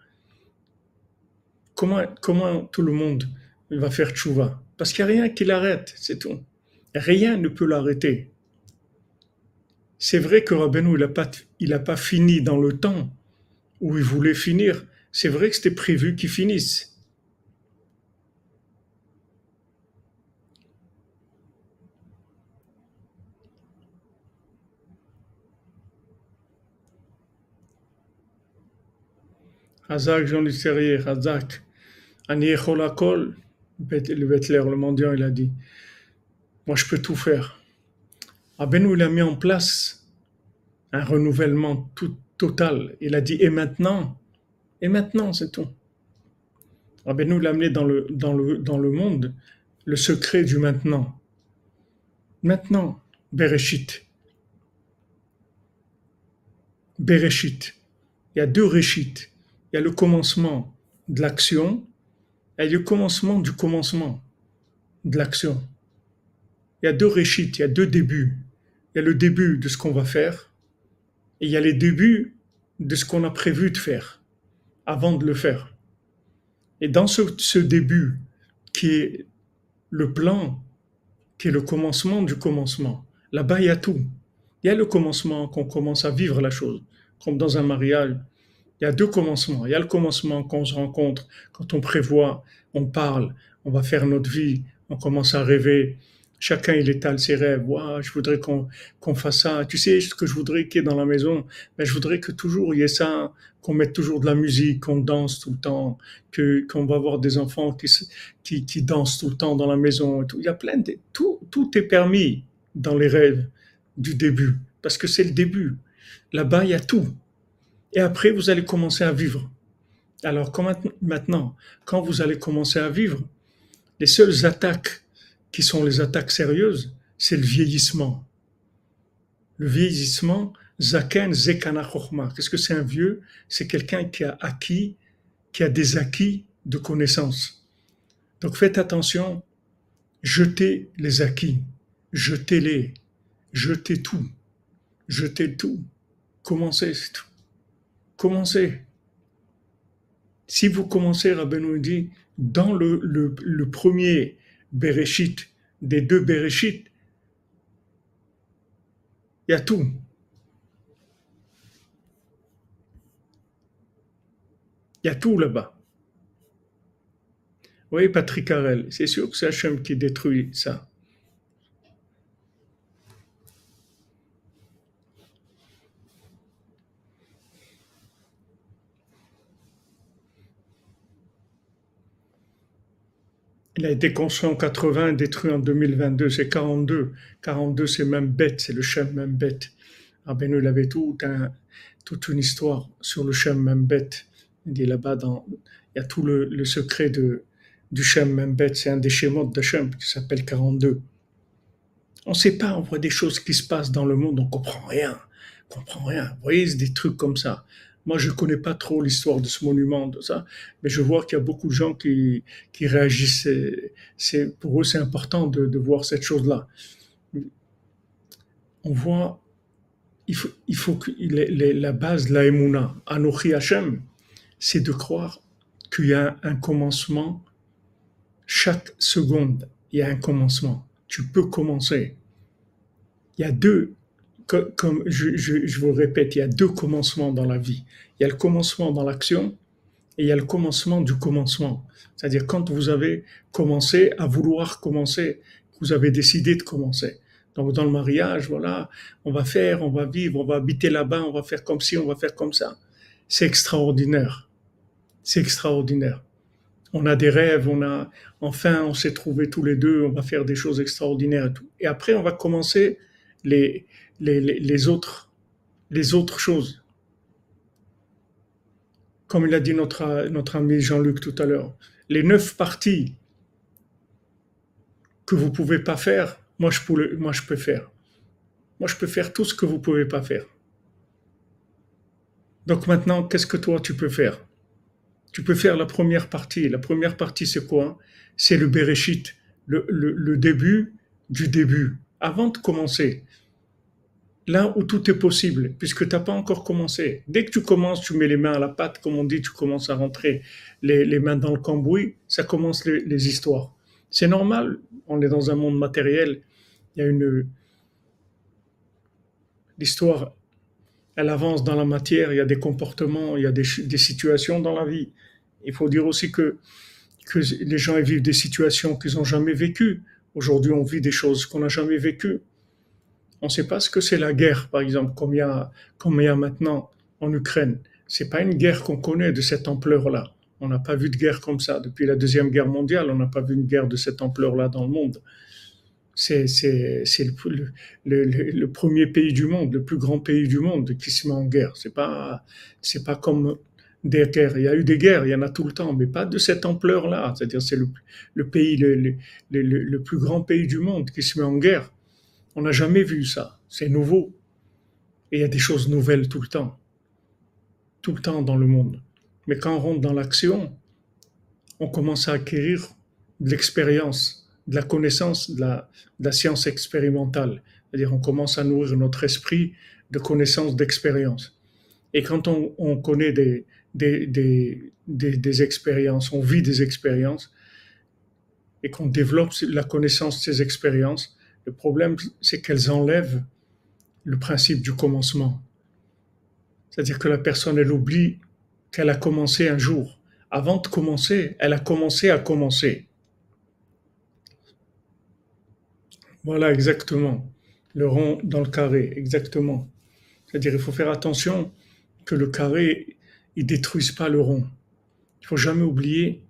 Comment, comment tout le monde va faire tchouva? Parce qu'il n'y a rien qui l'arrête, c'est tout. Rien ne peut l'arrêter. C'est vrai que Rabbeinu, il n'a pas, fini dans le temps où il voulait finir. C'est vrai que c'était prévu qu'il finisse. Hazak Jean Lucerrier, Hazak, Ani Kol, le le mendiant, il a dit Moi, je peux tout faire. Abenou, il a mis en place un renouvellement tout, total. Il a dit Et maintenant Et maintenant, c'est tout. Abenou l'a amené dans le, dans, le, dans le monde le secret du maintenant. Maintenant, Bereshit. Bereshit. Il y a deux Réchit il y a le commencement de l'action et le commencement du commencement de l'action. Il y a deux réchites, il y a deux débuts. Il y a le début de ce qu'on va faire et il y a les débuts de ce qu'on a prévu de faire avant de le faire. Et dans ce début qui est le plan, qui est le commencement du commencement. Là-bas, il y a tout. Il y a le commencement qu'on commence à vivre la chose, comme dans un mariage. Il y a deux commencements. Il y a le commencement quand on se rencontre, quand on prévoit, on parle, on va faire notre vie, on commence à rêver. Chacun, il étale ses rêves. je voudrais qu'on fasse ça. Tu sais ce que je voudrais qu'il y ait dans la maison Mais je voudrais que toujours il y ait ça, qu'on mette toujours de la musique, qu'on danse tout le temps, que qu'on va avoir des enfants qui, qui, qui dansent tout le temps dans la maison. tout. Il y a plein de... Tout, tout est permis dans les rêves du début, parce que c'est le début. Là-bas, il y a tout. Et après, vous allez commencer à vivre. Alors, maintenant, quand vous allez commencer à vivre, les seules attaques qui sont les attaques sérieuses, c'est le vieillissement. Le vieillissement, zaken zekana Qu'est-ce que c'est un vieux? C'est quelqu'un qui a acquis, qui a des acquis de connaissances. Donc faites attention, jetez les acquis, jetez-les, jetez tout, jetez tout, commencez, c'est tout. Commencez. Si vous commencez, Rabbeinu dit, dans le, premier Bereshit, des deux Bereshit, il y a tout. Il y a tout là-bas. Oui, Patrick Harel, c'est sûr que c'est Hachem qui détruit ça. Il a été construit en 80, détruit en 2022, c'est 42. 42, c'est même bête, c'est le Shem même bête. Rabbeinu, il avait toute une histoire sur le Shem même bête. Il dit là-bas, dans, il y a tout le, secret du Shem même bête, c'est un des schémas de Shem qui s'appelle 42. On ne sait pas, on voit des choses qui se passent dans le monde, on comprend rien, on comprend rien. Vous voyez, des trucs comme ça. Moi, je ne connais pas trop l'histoire de ce monument, de ça, mais je vois qu'il y a beaucoup de gens qui, qui réagissent. C'est, pour eux, c'est important de, de, voir cette chose-là. On voit, il faut, il faut que la base de la Emouna, Anochi Hashem, c'est de croire qu'il y a un commencement. Chaque seconde, il y a un commencement. Tu peux commencer. Il y a deux comme je, vous répète, il y a deux commencements dans la vie. Il y a le commencement dans l'action et il y a le commencement du commencement. C'est-à-dire quand vous avez commencé à vouloir commencer, vous avez décidé de commencer. Donc dans le mariage, voilà, on va faire, on va vivre, on va habiter là-bas, on va faire comme ci, on va faire comme ça. C'est extraordinaire. C'est extraordinaire. On a des rêves, on a, enfin, on s'est trouvés tous les deux, on va faire des choses extraordinaires et tout. Et après, on va commencer les, les, autres, les autres choses. Comme il a dit notre, notre ami Jean-Luc tout à l'heure, les neuf parties que vous pouvez pas faire, moi je, peux, moi je peux faire. Moi je peux faire tout ce que vous pouvez pas faire. Donc maintenant, qu'est-ce que toi tu peux faire? Tu peux faire la première partie. La première partie, c'est quoi? C'est le Bereshit, le, le début du début, avant de commencer là où tout est possible, puisque tu n'as pas encore commencé. Dès que tu commences, tu mets les mains à la pâte, comme on dit, tu commences à rentrer les, mains dans le cambouis, ça commence les, histoires. C'est normal, on est dans un monde matériel, il y a une... L'histoire, elle avance dans la matière, il y a des comportements, il y a des, situations dans la vie. Il faut dire aussi que, que les gens vivent des situations qu'ils n'ont jamais vécues. Aujourd'hui, on vit des choses qu'on n'a jamais vécues. On ne sait pas ce que c'est la guerre, par exemple, comme il y a, maintenant en Ukraine. C'est pas une guerre qu'on connaît de cette ampleur-là. On n'a pas vu de guerre comme ça depuis la deuxième guerre mondiale. On n'a pas vu une guerre de cette ampleur-là dans le monde. C'est le, premier pays du monde, le plus grand pays du monde qui se met en guerre. C'est pas c'est pas comme des guerres. Il y a eu des guerres, il y en a tout le temps, mais pas de cette ampleur-là. C'est-à-dire c'est le, pays le plus grand pays du monde qui se met en guerre. On n'a jamais vu ça. C'est nouveau. Et il y a des choses nouvelles tout le temps. Tout le temps dans le monde. Mais quand on rentre dans l'action, on commence à acquérir de l'expérience, de la connaissance, de la, science expérimentale. C'est-à-dire on commence à nourrir notre esprit de connaissances, d'expérience. Et quand on, connaît des, des, expériences, on vit des expériences, et qu'on développe la connaissance de ces expériences, le problème, c'est qu'elles enlèvent le principe du commencement. C'est-à-dire que la personne, elle oublie qu'elle a commencé un jour. Avant de commencer, elle a commencé à commencer. Voilà, exactement. Le rond dans le carré, exactement. C'est-à-dire, il faut faire attention que le carré, il détruise pas le rond. Il faut jamais oublier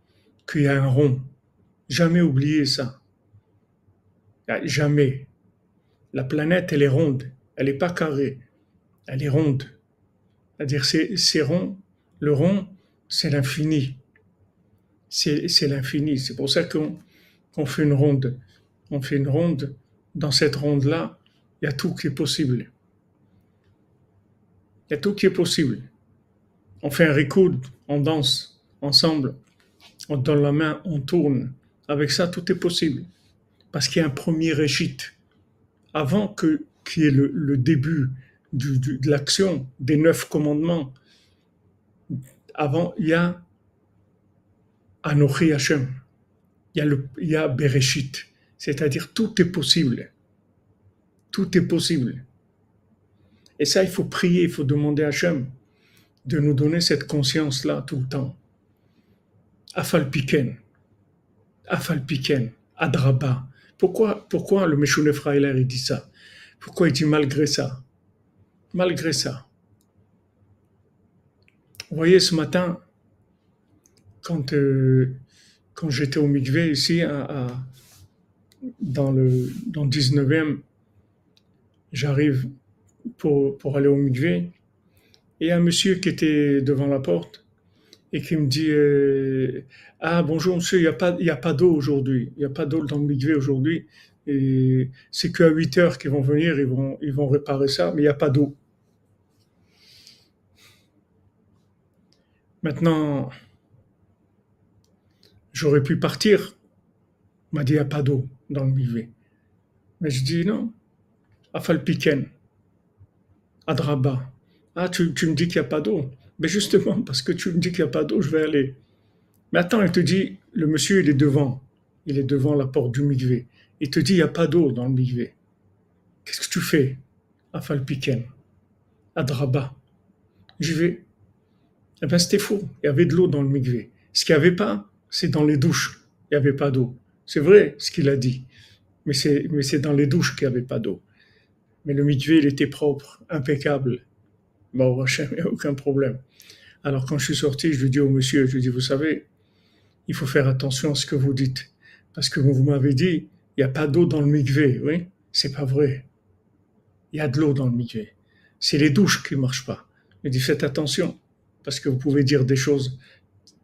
qu'il y a un rond. Jamais oublier ça. Jamais. La planète, elle est ronde. Elle n'est pas carrée. Elle est ronde. C'est-à-dire, c'est rond. Le rond, c'est l'infini. C'est l'infini. C'est pour ça qu'on fait une ronde. On fait une ronde. Dans cette ronde-là, il y a tout qui est possible. Il y a tout qui est possible. On fait un récoude, on danse ensemble, on donne la main, on tourne. Avec ça, tout est possible. Parce qu'il y a un premier régite. Avant que qu'il y ait le, début de l'action des neuf commandements, avant, il y a Anochi Hashem. Il y a, le, il y a Bereshit. C'est-à-dire, tout est possible. Tout est possible. Et ça, il faut prier, il faut demander à Hachem de nous donner cette conscience-là tout le temps. Afalpiken, Afalpiken, Adraba. Pourquoi, pourquoi le Meshouné Frailer il dit ça? Pourquoi il dit malgré ça? Malgré ça. Vous voyez, ce matin, quand, euh, quand j'étais au Mikvé ici, à, dans le dans 19e, j'arrive pour, pour aller au mikvé. Et un monsieur qui était devant la porte et qui me dit euh, Ah, bonjour monsieur, il n'y a pas, d'eau aujourd'hui. Il n'y a pas d'eau dans le mikvé aujourd'hui. Et c'est qu'à 8 heures qu'ils vont venir, ils vont, réparer ça, mais il n'y a pas d'eau. Maintenant, j'aurais pu partir. Il m'a dit, il n'y a pas d'eau dans le mikvé. Mais je dis non, Afalpiken. Adraba. Ah, tu, me dis qu'il n'y a pas d'eau. Mais justement, parce que tu me dis qu'il n'y a pas d'eau, je vais aller. Mais attends, il te dit, le monsieur, il est devant. Il est devant la porte du mikvé. Il te dit, il n'y a pas d'eau dans le mikvé. Qu'est-ce que tu fais Afalpiken. Adraba. J'y vais. Eh bien, c'était faux. Il y avait de l'eau dans le mikvé. Ce qu'il n'y avait pas, c'est dans les douches. Il n'y avait pas d'eau. C'est vrai ce qu'il a dit. Mais c'est, mais c'est dans les douches qu'il n'y avait pas d'eau. Mais le mikvé, il était propre, impeccable. Bon, il n'y a aucun problème. Alors quand je suis sorti, je lui dis au monsieur, je lui dis, vous savez, il faut faire attention à ce que vous dites. Parce que vous m'avez dit, il n'y a pas d'eau dans le mikvé, oui C'est pas vrai. Il y a de l'eau dans le mikvé. C'est les douches qui ne marchent pas. Je dis, faites attention, parce que vous pouvez dire des choses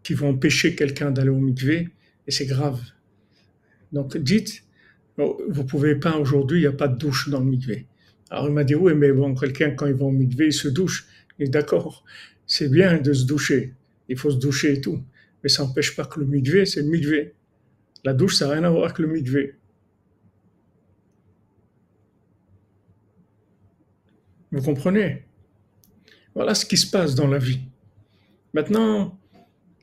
qui vont empêcher quelqu'un d'aller au mikvé, et c'est grave. Donc dites, vous pouvez pas aujourd'hui, il n'y a pas de douche dans le mikvé. Alors il m'a dit, oui, mais bon, quelqu'un, quand il va au il se douche. Il d'accord, c'est bien de se doucher. Il faut se doucher et tout. Mais ça n'empêche pas que le mikvé, c'est le mikvé. La douche, ça n'a rien à voir avec le mikvé. Vous comprenez? Voilà ce qui se passe dans la vie. Maintenant,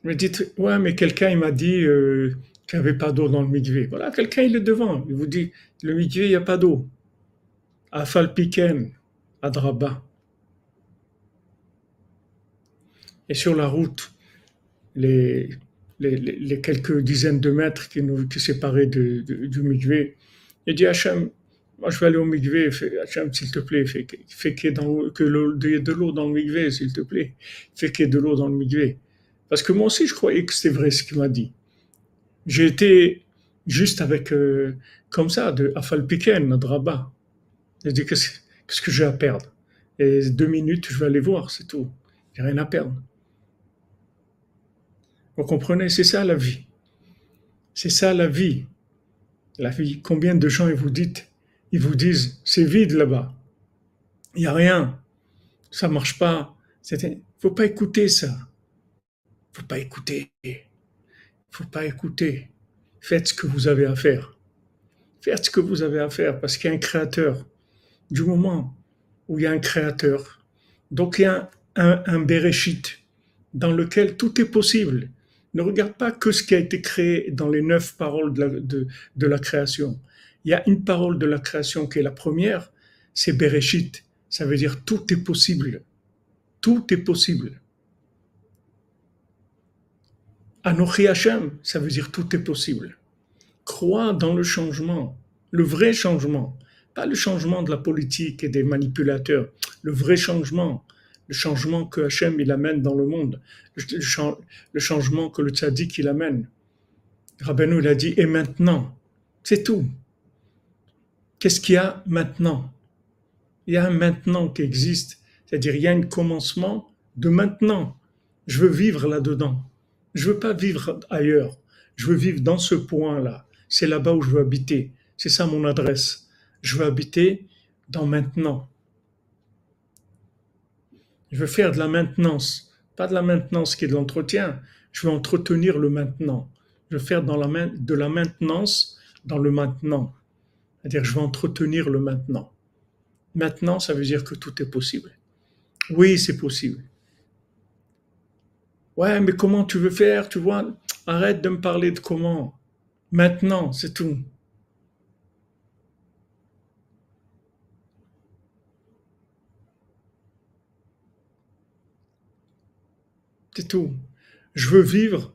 vous me dites, ouais, mais quelqu'un, il m'a dit euh, qu'il n'y avait pas d'eau dans le mikvé. Voilà, quelqu'un, il est devant. Il vous dit, le mikvé, il n'y a pas d'eau. Afalpiken, Adraba. Et sur la route, les, quelques dizaines de mètres qui nous séparaient du Mikvé, il dit Hachem, moi je vais aller au Mikvé, Hachem, s'il te plaît, fais, fais qu'il y ait de, l'eau dans le Mikvé, s'il te plaît, fais qu'il y ait de l'eau dans le Mikvé. Parce que moi aussi, je croyais que c'était vrai ce qu'il m'a dit. J'ai été juste avec, euh, comme ça, de Afalpiken, Adraba. J'ai dit, qu'est-ce que j'ai à perdre? Et deux minutes, je vais aller voir, c'est tout. J'ai rien à perdre. Vous comprenez? C'est ça la vie. C'est ça la vie. La vie. Combien de gens ils vous dites, ils vous disent, c'est vide là-bas. Il n'y a rien. Ça marche pas. Il faut pas écouter ça. Faut pas écouter. Faut pas écouter. Faites ce que vous avez à faire. Faites ce que vous avez à faire parce qu'il y a un créateur du moment où il y a un créateur, donc il y a un, un, Bereshit dans lequel tout est possible. Ne regarde pas que ce qui a été créé dans les neuf paroles de la, création. Il y a une parole de la création qui est la première, c'est Bereshit. Ça veut dire tout est possible. Tout est possible. Anochi Hashem, ça veut dire tout est possible. Crois dans le changement, le vrai changement, pas le changement de la politique et des manipulateurs, le vrai changement, le changement que Hachem il amène dans le monde, le, changement que le tzaddik il amène. Rabbeinu il a dit et maintenant, c'est tout. Qu'est-ce qu'il y a maintenant? Il y a un maintenant qui existe, c'est-à-dire il y a un commencement de maintenant. Je veux vivre là-dedans. Je veux pas vivre ailleurs. Je veux vivre dans ce point-là. C'est là-bas où je veux habiter. C'est ça mon adresse. Je veux habiter dans maintenant. Je veux faire de la maintenance, pas de la maintenance qui est de l'entretien. Je veux entretenir le maintenant. Je veux faire de la maintenance dans le maintenant. C'est-à-dire, je veux entretenir le maintenant. Maintenant, ça veut dire que tout est possible. Oui, c'est possible. Ouais, mais comment tu veux faire Tu vois, arrête de me parler de comment. Maintenant, c'est tout. C'est tout. Je veux vivre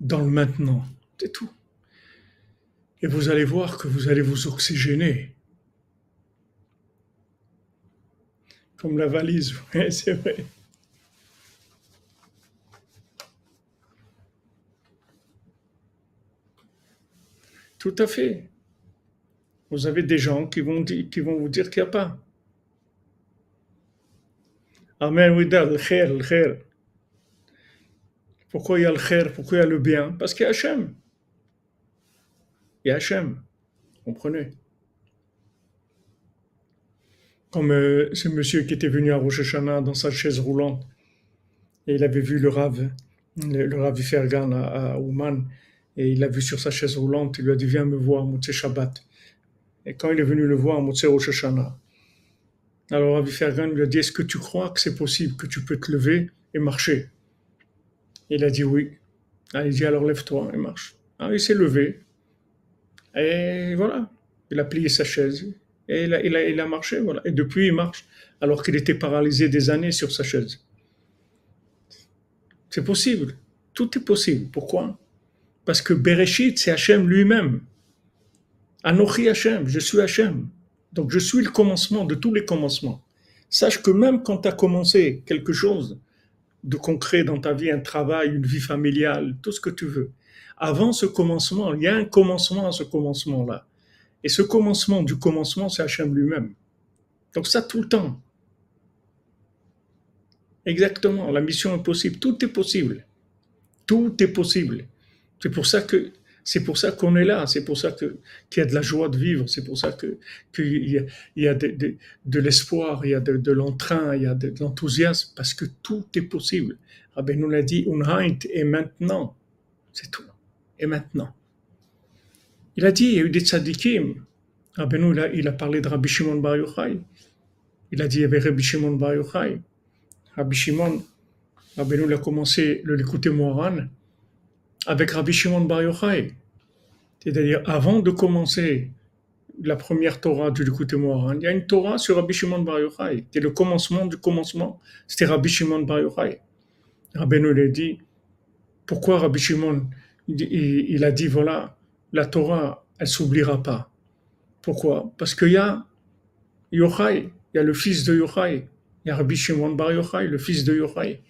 dans le maintenant. C'est tout. Et vous allez voir que vous allez vous oxygéner. Comme la valise, c'est vrai. Tout à fait. Vous avez des gens qui vont, qui vont vous dire qu'il n'y a pas. Amen, oui, le khair, le khair. Pourquoi il y a le khair? Pourquoi il y a le bien? Parce qu'il y a Hachem. Il y a Hachem. Comprenez? Comme euh, ce monsieur qui était venu à Rosh Hashanah dans sa chaise roulante, et il avait vu le Rav, le, Rav Fergan à, à Ouman, et il l'a vu sur sa chaise roulante, il lui a dit Viens me voir, Moutse Shabbat. Et quand il est venu le voir, Moutse Rosh Hashanah, alors Rabbi Fergan lui a dit, est-ce que tu crois que c'est possible que tu peux te lever et marcher? Il a dit oui. Ah, il dit, alors lève-toi et marche. Ah, il s'est levé. Et voilà, il a plié sa chaise. Et il a, marché. Et depuis, il marche, alors qu'il était paralysé des années sur sa chaise. C'est possible. Tout est possible. Pourquoi? Parce que Bereshit, c'est Hachem lui-même. Anochi Hachem, je suis Hachem. Donc je suis le commencement de tous les commencements. Sache que même quand tu as commencé quelque chose de concret dans ta vie, un travail, une vie familiale, tout ce que tu veux, avant ce commencement, il y a un commencement à ce commencement-là. Et ce commencement du commencement, c'est Hachem lui-même. Donc ça tout le temps. Exactement, la mission est possible, tout est possible. Tout est possible. C'est pour ça que c'est pour ça qu'on est là, c'est pour ça qu'il y a de la joie de vivre, c'est pour ça qu'il y a, y a de, l'espoir, il y a de, l'entrain, il y a de, l'enthousiasme, parce que tout est possible. Rabbi nous l'a dit, Unheint, et maintenant, c'est tout, et maintenant. Il a dit, il y a eu des tzadikim, Rabbi nous, il a, parlé de Rabbi Shimon Bar Yochai, il a dit, il y avait Rabbi Shimon Bar Yochai, Rabbi Shimon, Rabbi nous, a commencé le l'écouter Moharan, avec Rabbi Shimon Bar Yochai. C'est-à-dire, avant de commencer la première Torah du Likutei Moharan, il y a une Torah sur Rabbi Shimon Bar Yochai. C'est le commencement du commencement. C'était Rabbi Shimon Bar Yochai. Rabbi nous dit. Pourquoi Rabbi Shimon il, a dit, voilà, la Torah, elle s'oubliera pas. Pourquoi? Parce qu'il y a Yochai, il y a le fils de Yochai. Il y a Rabbi Shimon Bar Yochai, le fils de Yochai.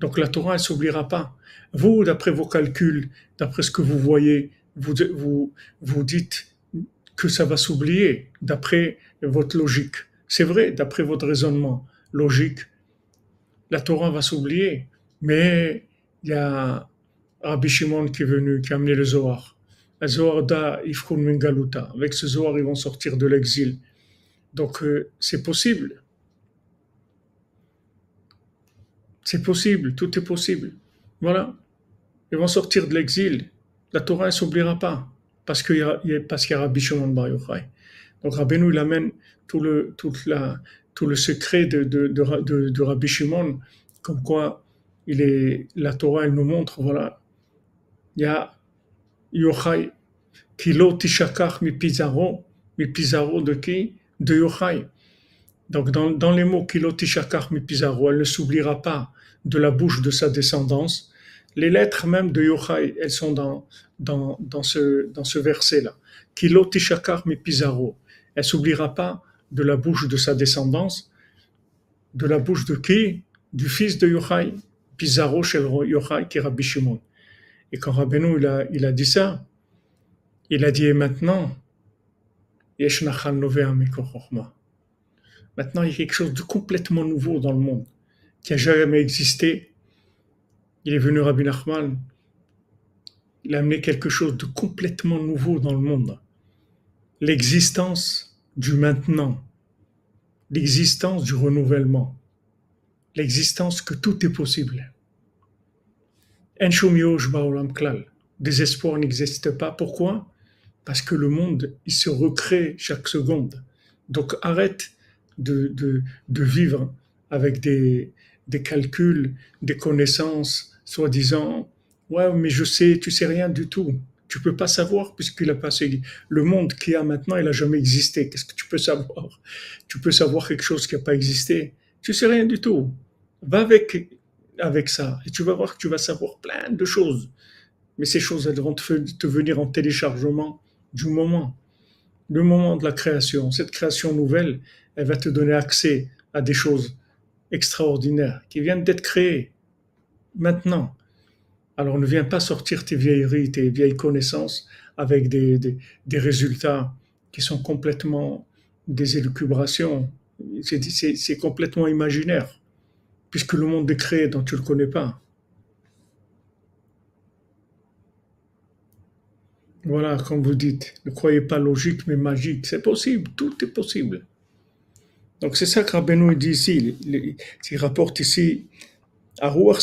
Donc la Torah, elle s'oubliera pas. Vous, d'après vos calculs, d'après ce que vous voyez, vous, vous, vous dites que ça va s'oublier d'après votre logique. C'est vrai, d'après votre raisonnement logique, la Torah va s'oublier. Mais il y a Rabbi Shimon qui est venu, qui a amené le Zohar. Le Zohar da Ifkun Mingaluta. Avec ce Zohar, ils vont sortir de l'exil. Donc, euh, c'est possible. C'est possible, tout est possible. Voilà. Ils vont sortir de l'exil. La Torah ne s'oubliera pas. Parce qu'il y, a, parce qu'il y a Rabbi Shimon Bar Yochai. Donc Rabbeinu, il amène tout le, toute la, tout le secret de, de, de, Rabbi Shimon, comme quoi il est, la Torah, elle nous montre, voilà, il y a Yochai, Kilo Tishakach mi Pizarro, mi Pizarro de qui? De Yochai. Donc dans, dans les mots Kilo Tishakach mi Pizarro, elle ne s'oubliera pas de la bouche de sa descendance. Les lettres même de Yochai, elles sont dans, dans, dans ce, dans ce verset-là. Kilo Tishakach mi Pizarro. Elle s'oubliera pas de la bouche de sa descendance. De la bouche de qui? Du fils de Yochai, Pizarro chez Yochai, qui est Rabbi Shimon. Et quand Rabbeinu il a, il a dit ça, il a dit et maintenant, maintenant il y a quelque chose de complètement nouveau dans le monde qui a jamais existé. Il est venu Rabbi Nachman, il a amené quelque chose de complètement nouveau dans le monde. L'existence du maintenant, l'existence du renouvellement, l'existence que tout est possible. Désespoir n'existe pas. Pourquoi? Parce que le monde, il se recrée chaque seconde. Donc arrête de, de, vivre avec des, des calculs, des connaissances, soi-disant, ouais, mais je sais, tu sais rien du tout. Tu peux pas savoir puisqu'il a passé le monde qui a maintenant, il a jamais existé. Qu'est-ce que tu peux savoir? Tu peux savoir quelque chose qui n'a pas existé. Tu sais rien du tout. Va avec avec ça et tu vas voir que tu vas savoir plein de choses. Mais ces choses, elles vont te, venir en téléchargement du moment, le moment de la création. Cette création nouvelle, elle va te donner accès à des choses extraordinaires qui viennent d'être créées maintenant. Alors ne viens pas sortir tes vieilleries, tes vieilles connaissances avec des, des, résultats qui sont complètement des élucubrations. C'est complètement imaginaire puisque le monde est créé dont tu ne le connais pas. Voilà, comme vous dites, ne croyez pas logique mais magique. C'est possible, tout est possible. Donc c'est ça que Rabbeinu dit ici, il, rapporte ici, donc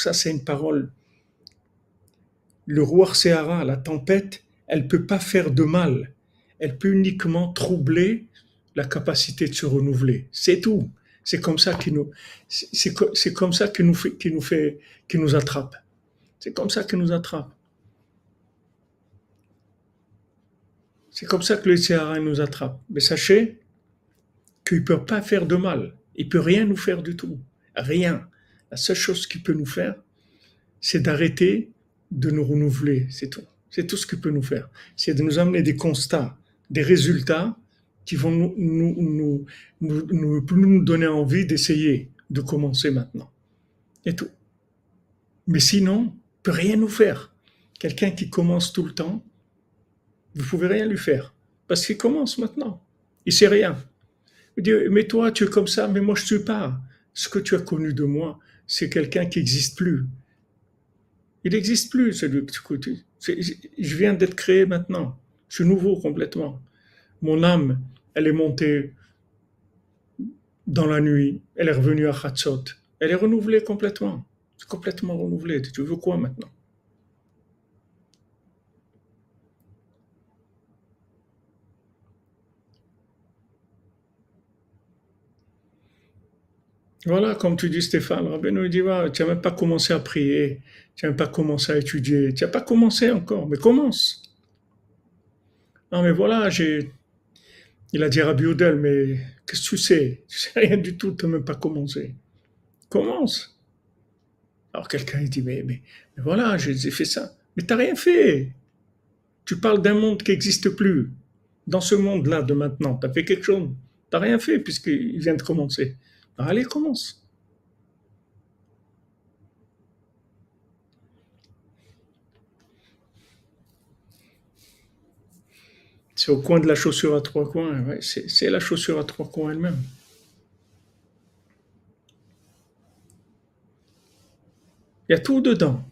ça c'est une parole. Le roi Seara, la tempête, elle peut pas faire de mal. Elle peut uniquement troubler la capacité de se renouveler. C'est tout. C'est comme ça qu'il nous, c'est comme ça qu'il nous fait, qu'il nous fait, qu'il nous attrape. C'est comme ça qu'il nous attrape. C'est comme ça que le CRA nous attrape. Mais sachez qu'il ne peut pas faire de mal. Il peut rien nous faire du tout. Rien. La seule chose qu'il peut nous faire, c'est d'arrêter de nous renouveler. C'est tout. C'est tout ce qu'il peut nous faire. C'est de nous amener des constats, des résultats qui vont nous, nous, nous, nous, nous donner envie d'essayer de commencer maintenant. Et tout. Mais sinon, peut rien nous faire. Quelqu'un qui commence tout le temps, vous pouvez rien lui faire. Parce qu'il commence maintenant. Il sait rien. Il dit, mais toi, tu es comme ça, mais moi, je ne suis pas. Ce que tu as connu de moi, c'est quelqu'un qui n'existe plus. Il n'existe plus, celui que tu connais. Je viens d'être créé maintenant. Je suis nouveau complètement. Mon âme, elle est montée dans la nuit, elle est revenue à Khatsot, elle est renouvelée complètement. Complètement renouvelé. Tu veux quoi maintenant? Voilà, comme tu dis Stéphane, Rabbeinu dit, tu n'as même pas commencé à prier, tu n'as même pas commencé à étudier, tu n'as pas commencé encore, mais commence. Non mais voilà, j'ai il a dit à Rabbi mais qu'est-ce que tu sais? Tu sais rien du tout, tu n'as même pas commencé. Commence. Alors quelqu'un dit, mais, mais, voilà, j'ai fait ça. Mais tu n'as rien fait. Tu parles d'un monde qui n'existe plus. Dans ce monde-là de maintenant, tu as fait quelque chose. Tu n'as rien fait puisqu'il vient de commencer. Allez, commence. C'est au coin de la chaussure à trois coins. c'est la chaussure à trois coins elle-même. Il y a tout dedans.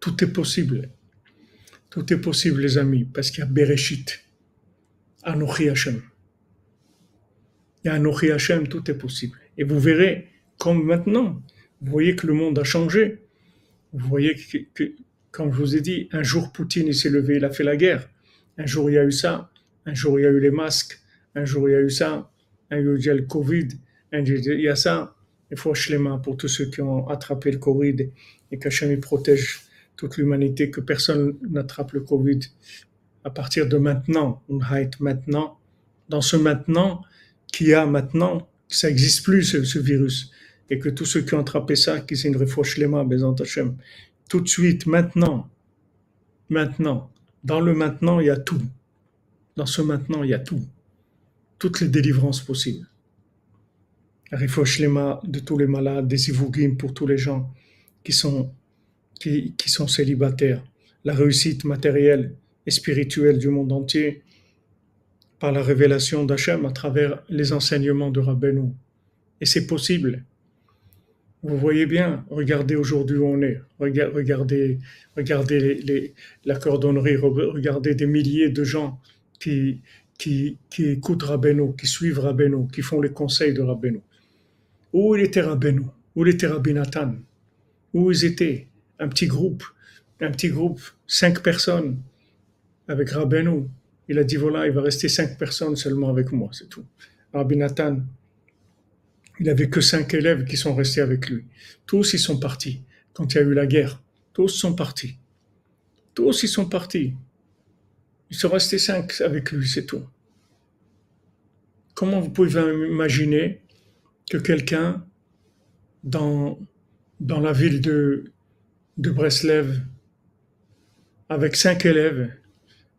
Tout est possible. Tout est possible, les amis, parce qu'il y a Bereshit, Anochi Hashem. A Anochi Hashem, tout est possible. Et vous verrez, comme maintenant, vous voyez que le monde a changé. Vous voyez que, que comme je vous ai dit, un jour Poutine s'est levé, il a fait la guerre. Un jour, il y a eu ça. Un jour, il y a eu les masques. Un jour, il y a eu ça. il y a le Covid, il y a ça. Il faut mains pour tous ceux qui ont attrapé le Covid et qu'Hachem protège toute l'humanité, que personne n'attrape le Covid. À partir de maintenant, on maintenant, dans ce maintenant, qui a maintenant, ça n'existe plus ce, virus. Et que tous ceux qui ont attrapé ça, qui c'est une refouche les mains, Hachem. Tout de suite, maintenant, maintenant, dans le maintenant, il y a tout. Dans ce maintenant, il y a tout. Toutes les délivrances possibles. Refouche les mains de tous les malades, des ivougim pour tous les gens qui sont, qui, qui sont célibataires. La réussite matérielle et spirituelle du monde entier par la révélation d'Hachem à travers les enseignements de Rabbeinu. Et c'est possible. Vous voyez bien, regardez aujourd'hui où on est, regardez, regardez la cordonnerie, regardez des milliers de gens qui, qui, qui écoutent Rabbeinu, qui suivent Rabbeinu, qui font les conseils de Rabbeinu. Où il était Rabbeinu? Où il était Rabbi Nathan? Où ils étaient? Un petit groupe, un petit groupe, cinq personnes avec Rabbeinu, il a dit voilà, il va rester cinq personnes seulement avec moi, c'est tout. Rabbi Nathan, il avait que cinq élèves qui sont restés avec lui. Tous ils sont partis. Quand il y a eu la guerre, tous sont partis. Tous ils sont partis. Ils sont restés cinq avec lui, c'est tout. Comment vous pouvez imaginer que quelqu'un dans, dans la ville de, de Breslev, avec cinq élèves,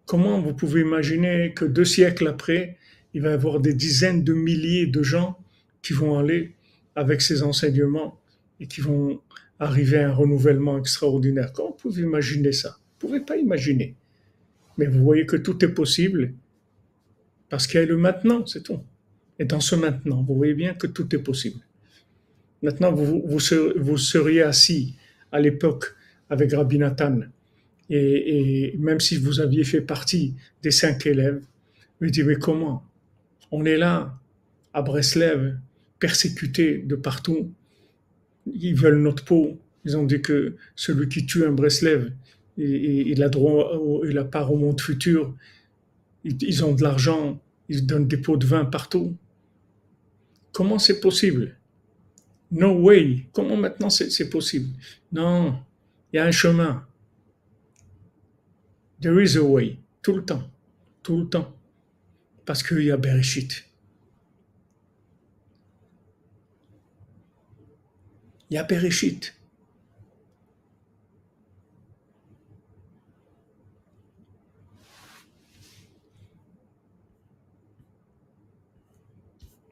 Comment vous pouvez imaginer que deux siècles après, il va y avoir des dizaines de milliers de gens qui vont aller avec ces enseignements et qui vont arriver à un renouvellement extraordinaire? Comment vous pouvez imaginer ça? Vous ne pouvez pas imaginer. Mais vous voyez que tout est possible parce qu'il y a le maintenant, c'est tout. Et dans ce maintenant, vous voyez bien que tout est possible. Maintenant, vous, vous, seriez assis à l'époque avec Rabbi Nathan et, même si vous aviez fait partie des cinq élèves, vous dites, mais comment On est là, à Breslev, persécutés de partout. Ils veulent notre peau. Ils ont dit que celui qui tue un Breslev, il a droit, il a part au monde futur. Ils ont de l'argent, ils donnent des pots de vin partout. Comment c'est possible? No way. Comment maintenant c'est possible? Non, il y a un chemin. There is a way. Tout le temps. Tout le temps. Parce qu'il y a Bereshit. Il y a Bereshit.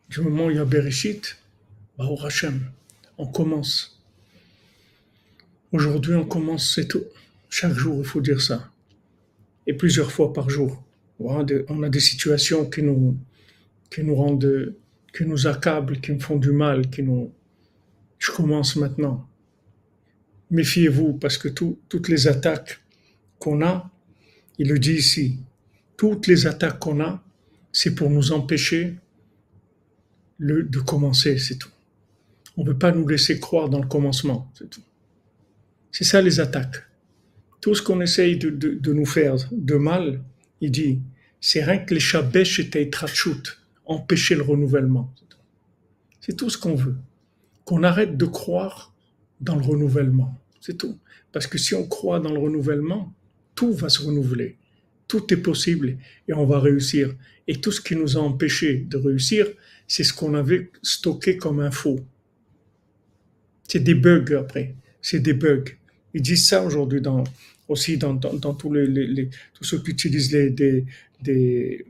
Du moment où il y a Bereshit, bah, au on commence. Aujourd'hui, on commence, c'est tout. Chaque jour, il faut dire ça et plusieurs fois par jour. On a des situations qui nous, qui nous rendent, qui nous accablent, qui nous font du mal, qui nous. Je commence maintenant. Méfiez-vous parce que toutes les attaques qu'on a, il le dit ici, toutes les attaques qu'on a, c'est pour nous empêcher de commencer, c'est tout. On ne veut pas nous laisser croire dans le commencement, c'est tout. C'est ça les attaques tout ce qu'on essaye de, nous faire de mal, il dit, c'est rien que les shabesh et trachut, empêcher le renouvellement. C'est tout ce qu'on veut. Qu'on arrête de croire dans le renouvellement. C'est tout. Parce que si on croit dans le renouvellement, tout va se renouveler. Tout est possible et on va réussir. Et tout ce qui nous a empêché de réussir, c'est ce qu'on avait stocké comme info. C'est des bugs après. C'est des bugs. Ils disent ça aujourd'hui dans, aussi dans, dans, tous, les, les, tous ceux qui utilisent les, des, des,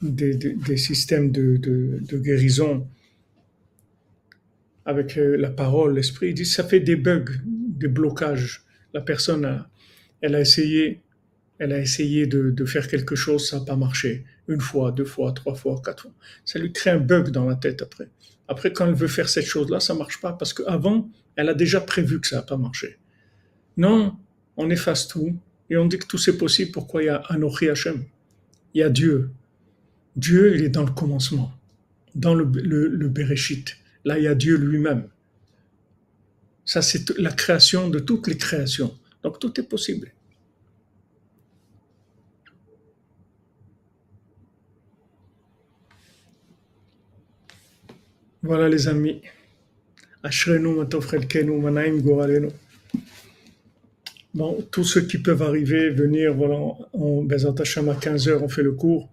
des, des systèmes de, de, de, guérison avec euh, la parole, l'esprit, ils disent ça fait des bugs, des blocages. La personne, a, elle a essayé, elle a essayé de, de faire quelque chose, ça n'a pas marché. Une fois, deux fois, trois fois, quatre fois. Ça lui crée un bug dans la tête après. Après, quand elle veut faire cette chose-là, ça marche pas parce qu'avant, elle a déjà prévu que ça n'a pas marché. Non, on efface tout et on dit que tout c'est possible. Pourquoi il y a Anochi Hashem? Il y a Dieu. Dieu, il est dans le commencement, dans le, Bereshit. Là, il y a Dieu lui-même. Ça, c'est la création de toutes les créations. Donc, tout est possible. Voilà les amis. Manaim goralenu. Bon, tous ceux qui peuvent arriver, venir, voilà, on, Bezat Hachem à 15h, on fait le cours.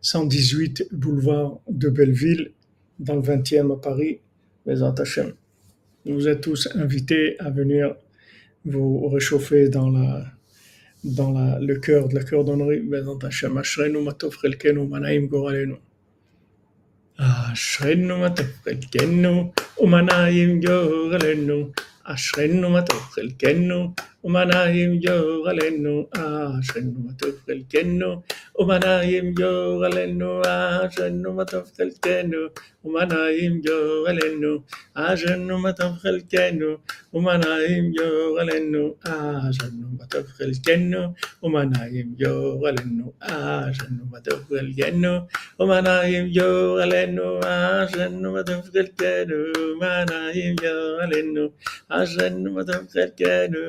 118 boulevard de Belleville, dans le 20e à Paris, Bezat Hachem. Vous êtes tous invités à venir vous réchauffer dans la dans la, le cœur de la cœur d'honnerie. Bezat Hachem, Ashrenu Matov Chelkenu Manaim Goralenu. Ashrenu Matov Chelkenu Umanaim Goralenu. Ashrenu Matov Chelkenu ومنايم جو غلنو عشان ما تفضل كنو ومنايم جو غلنو عشان ما تفضل كنو ومنايم جو غلنو عشان ما تفضل كنو ومنايم جو غلنو عشان ما تفضل كنو ومنايم جو غلنو عشان ما تفضل كنو ومنايم جو غلنو عشان ما تفضل كنو ومنايم جو غلنو عشان ما تفضل كنو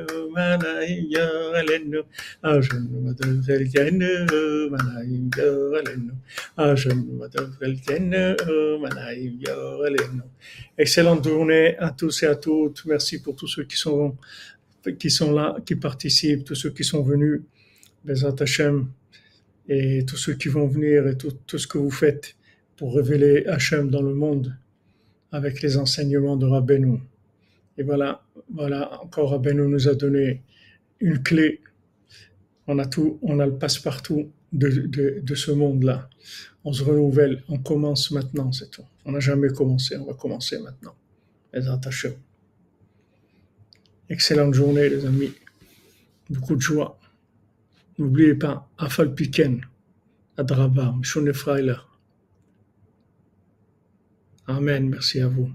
Excellente journée à tous et à toutes. Merci pour tous ceux qui sont, qui sont là, qui participent, tous ceux qui sont venus, Bezat Hachem, et tous ceux qui vont venir et tout, ce que vous faites pour révéler Hachem dans le monde avec les enseignements de Rabbeinu. Et voilà, voilà, encore Rabbeinu nous a donné une clé. On a tout, on a le passe-partout de, ce monde-là. On se renouvelle, on commence maintenant, c'est tout. On n'a jamais commencé, on va commencer maintenant. Bezat Hashem. Excellente journée, les amis. Beaucoup de joie. N'oubliez pas, Afal Piken, Adraba, Freiler. Amen, merci à vous.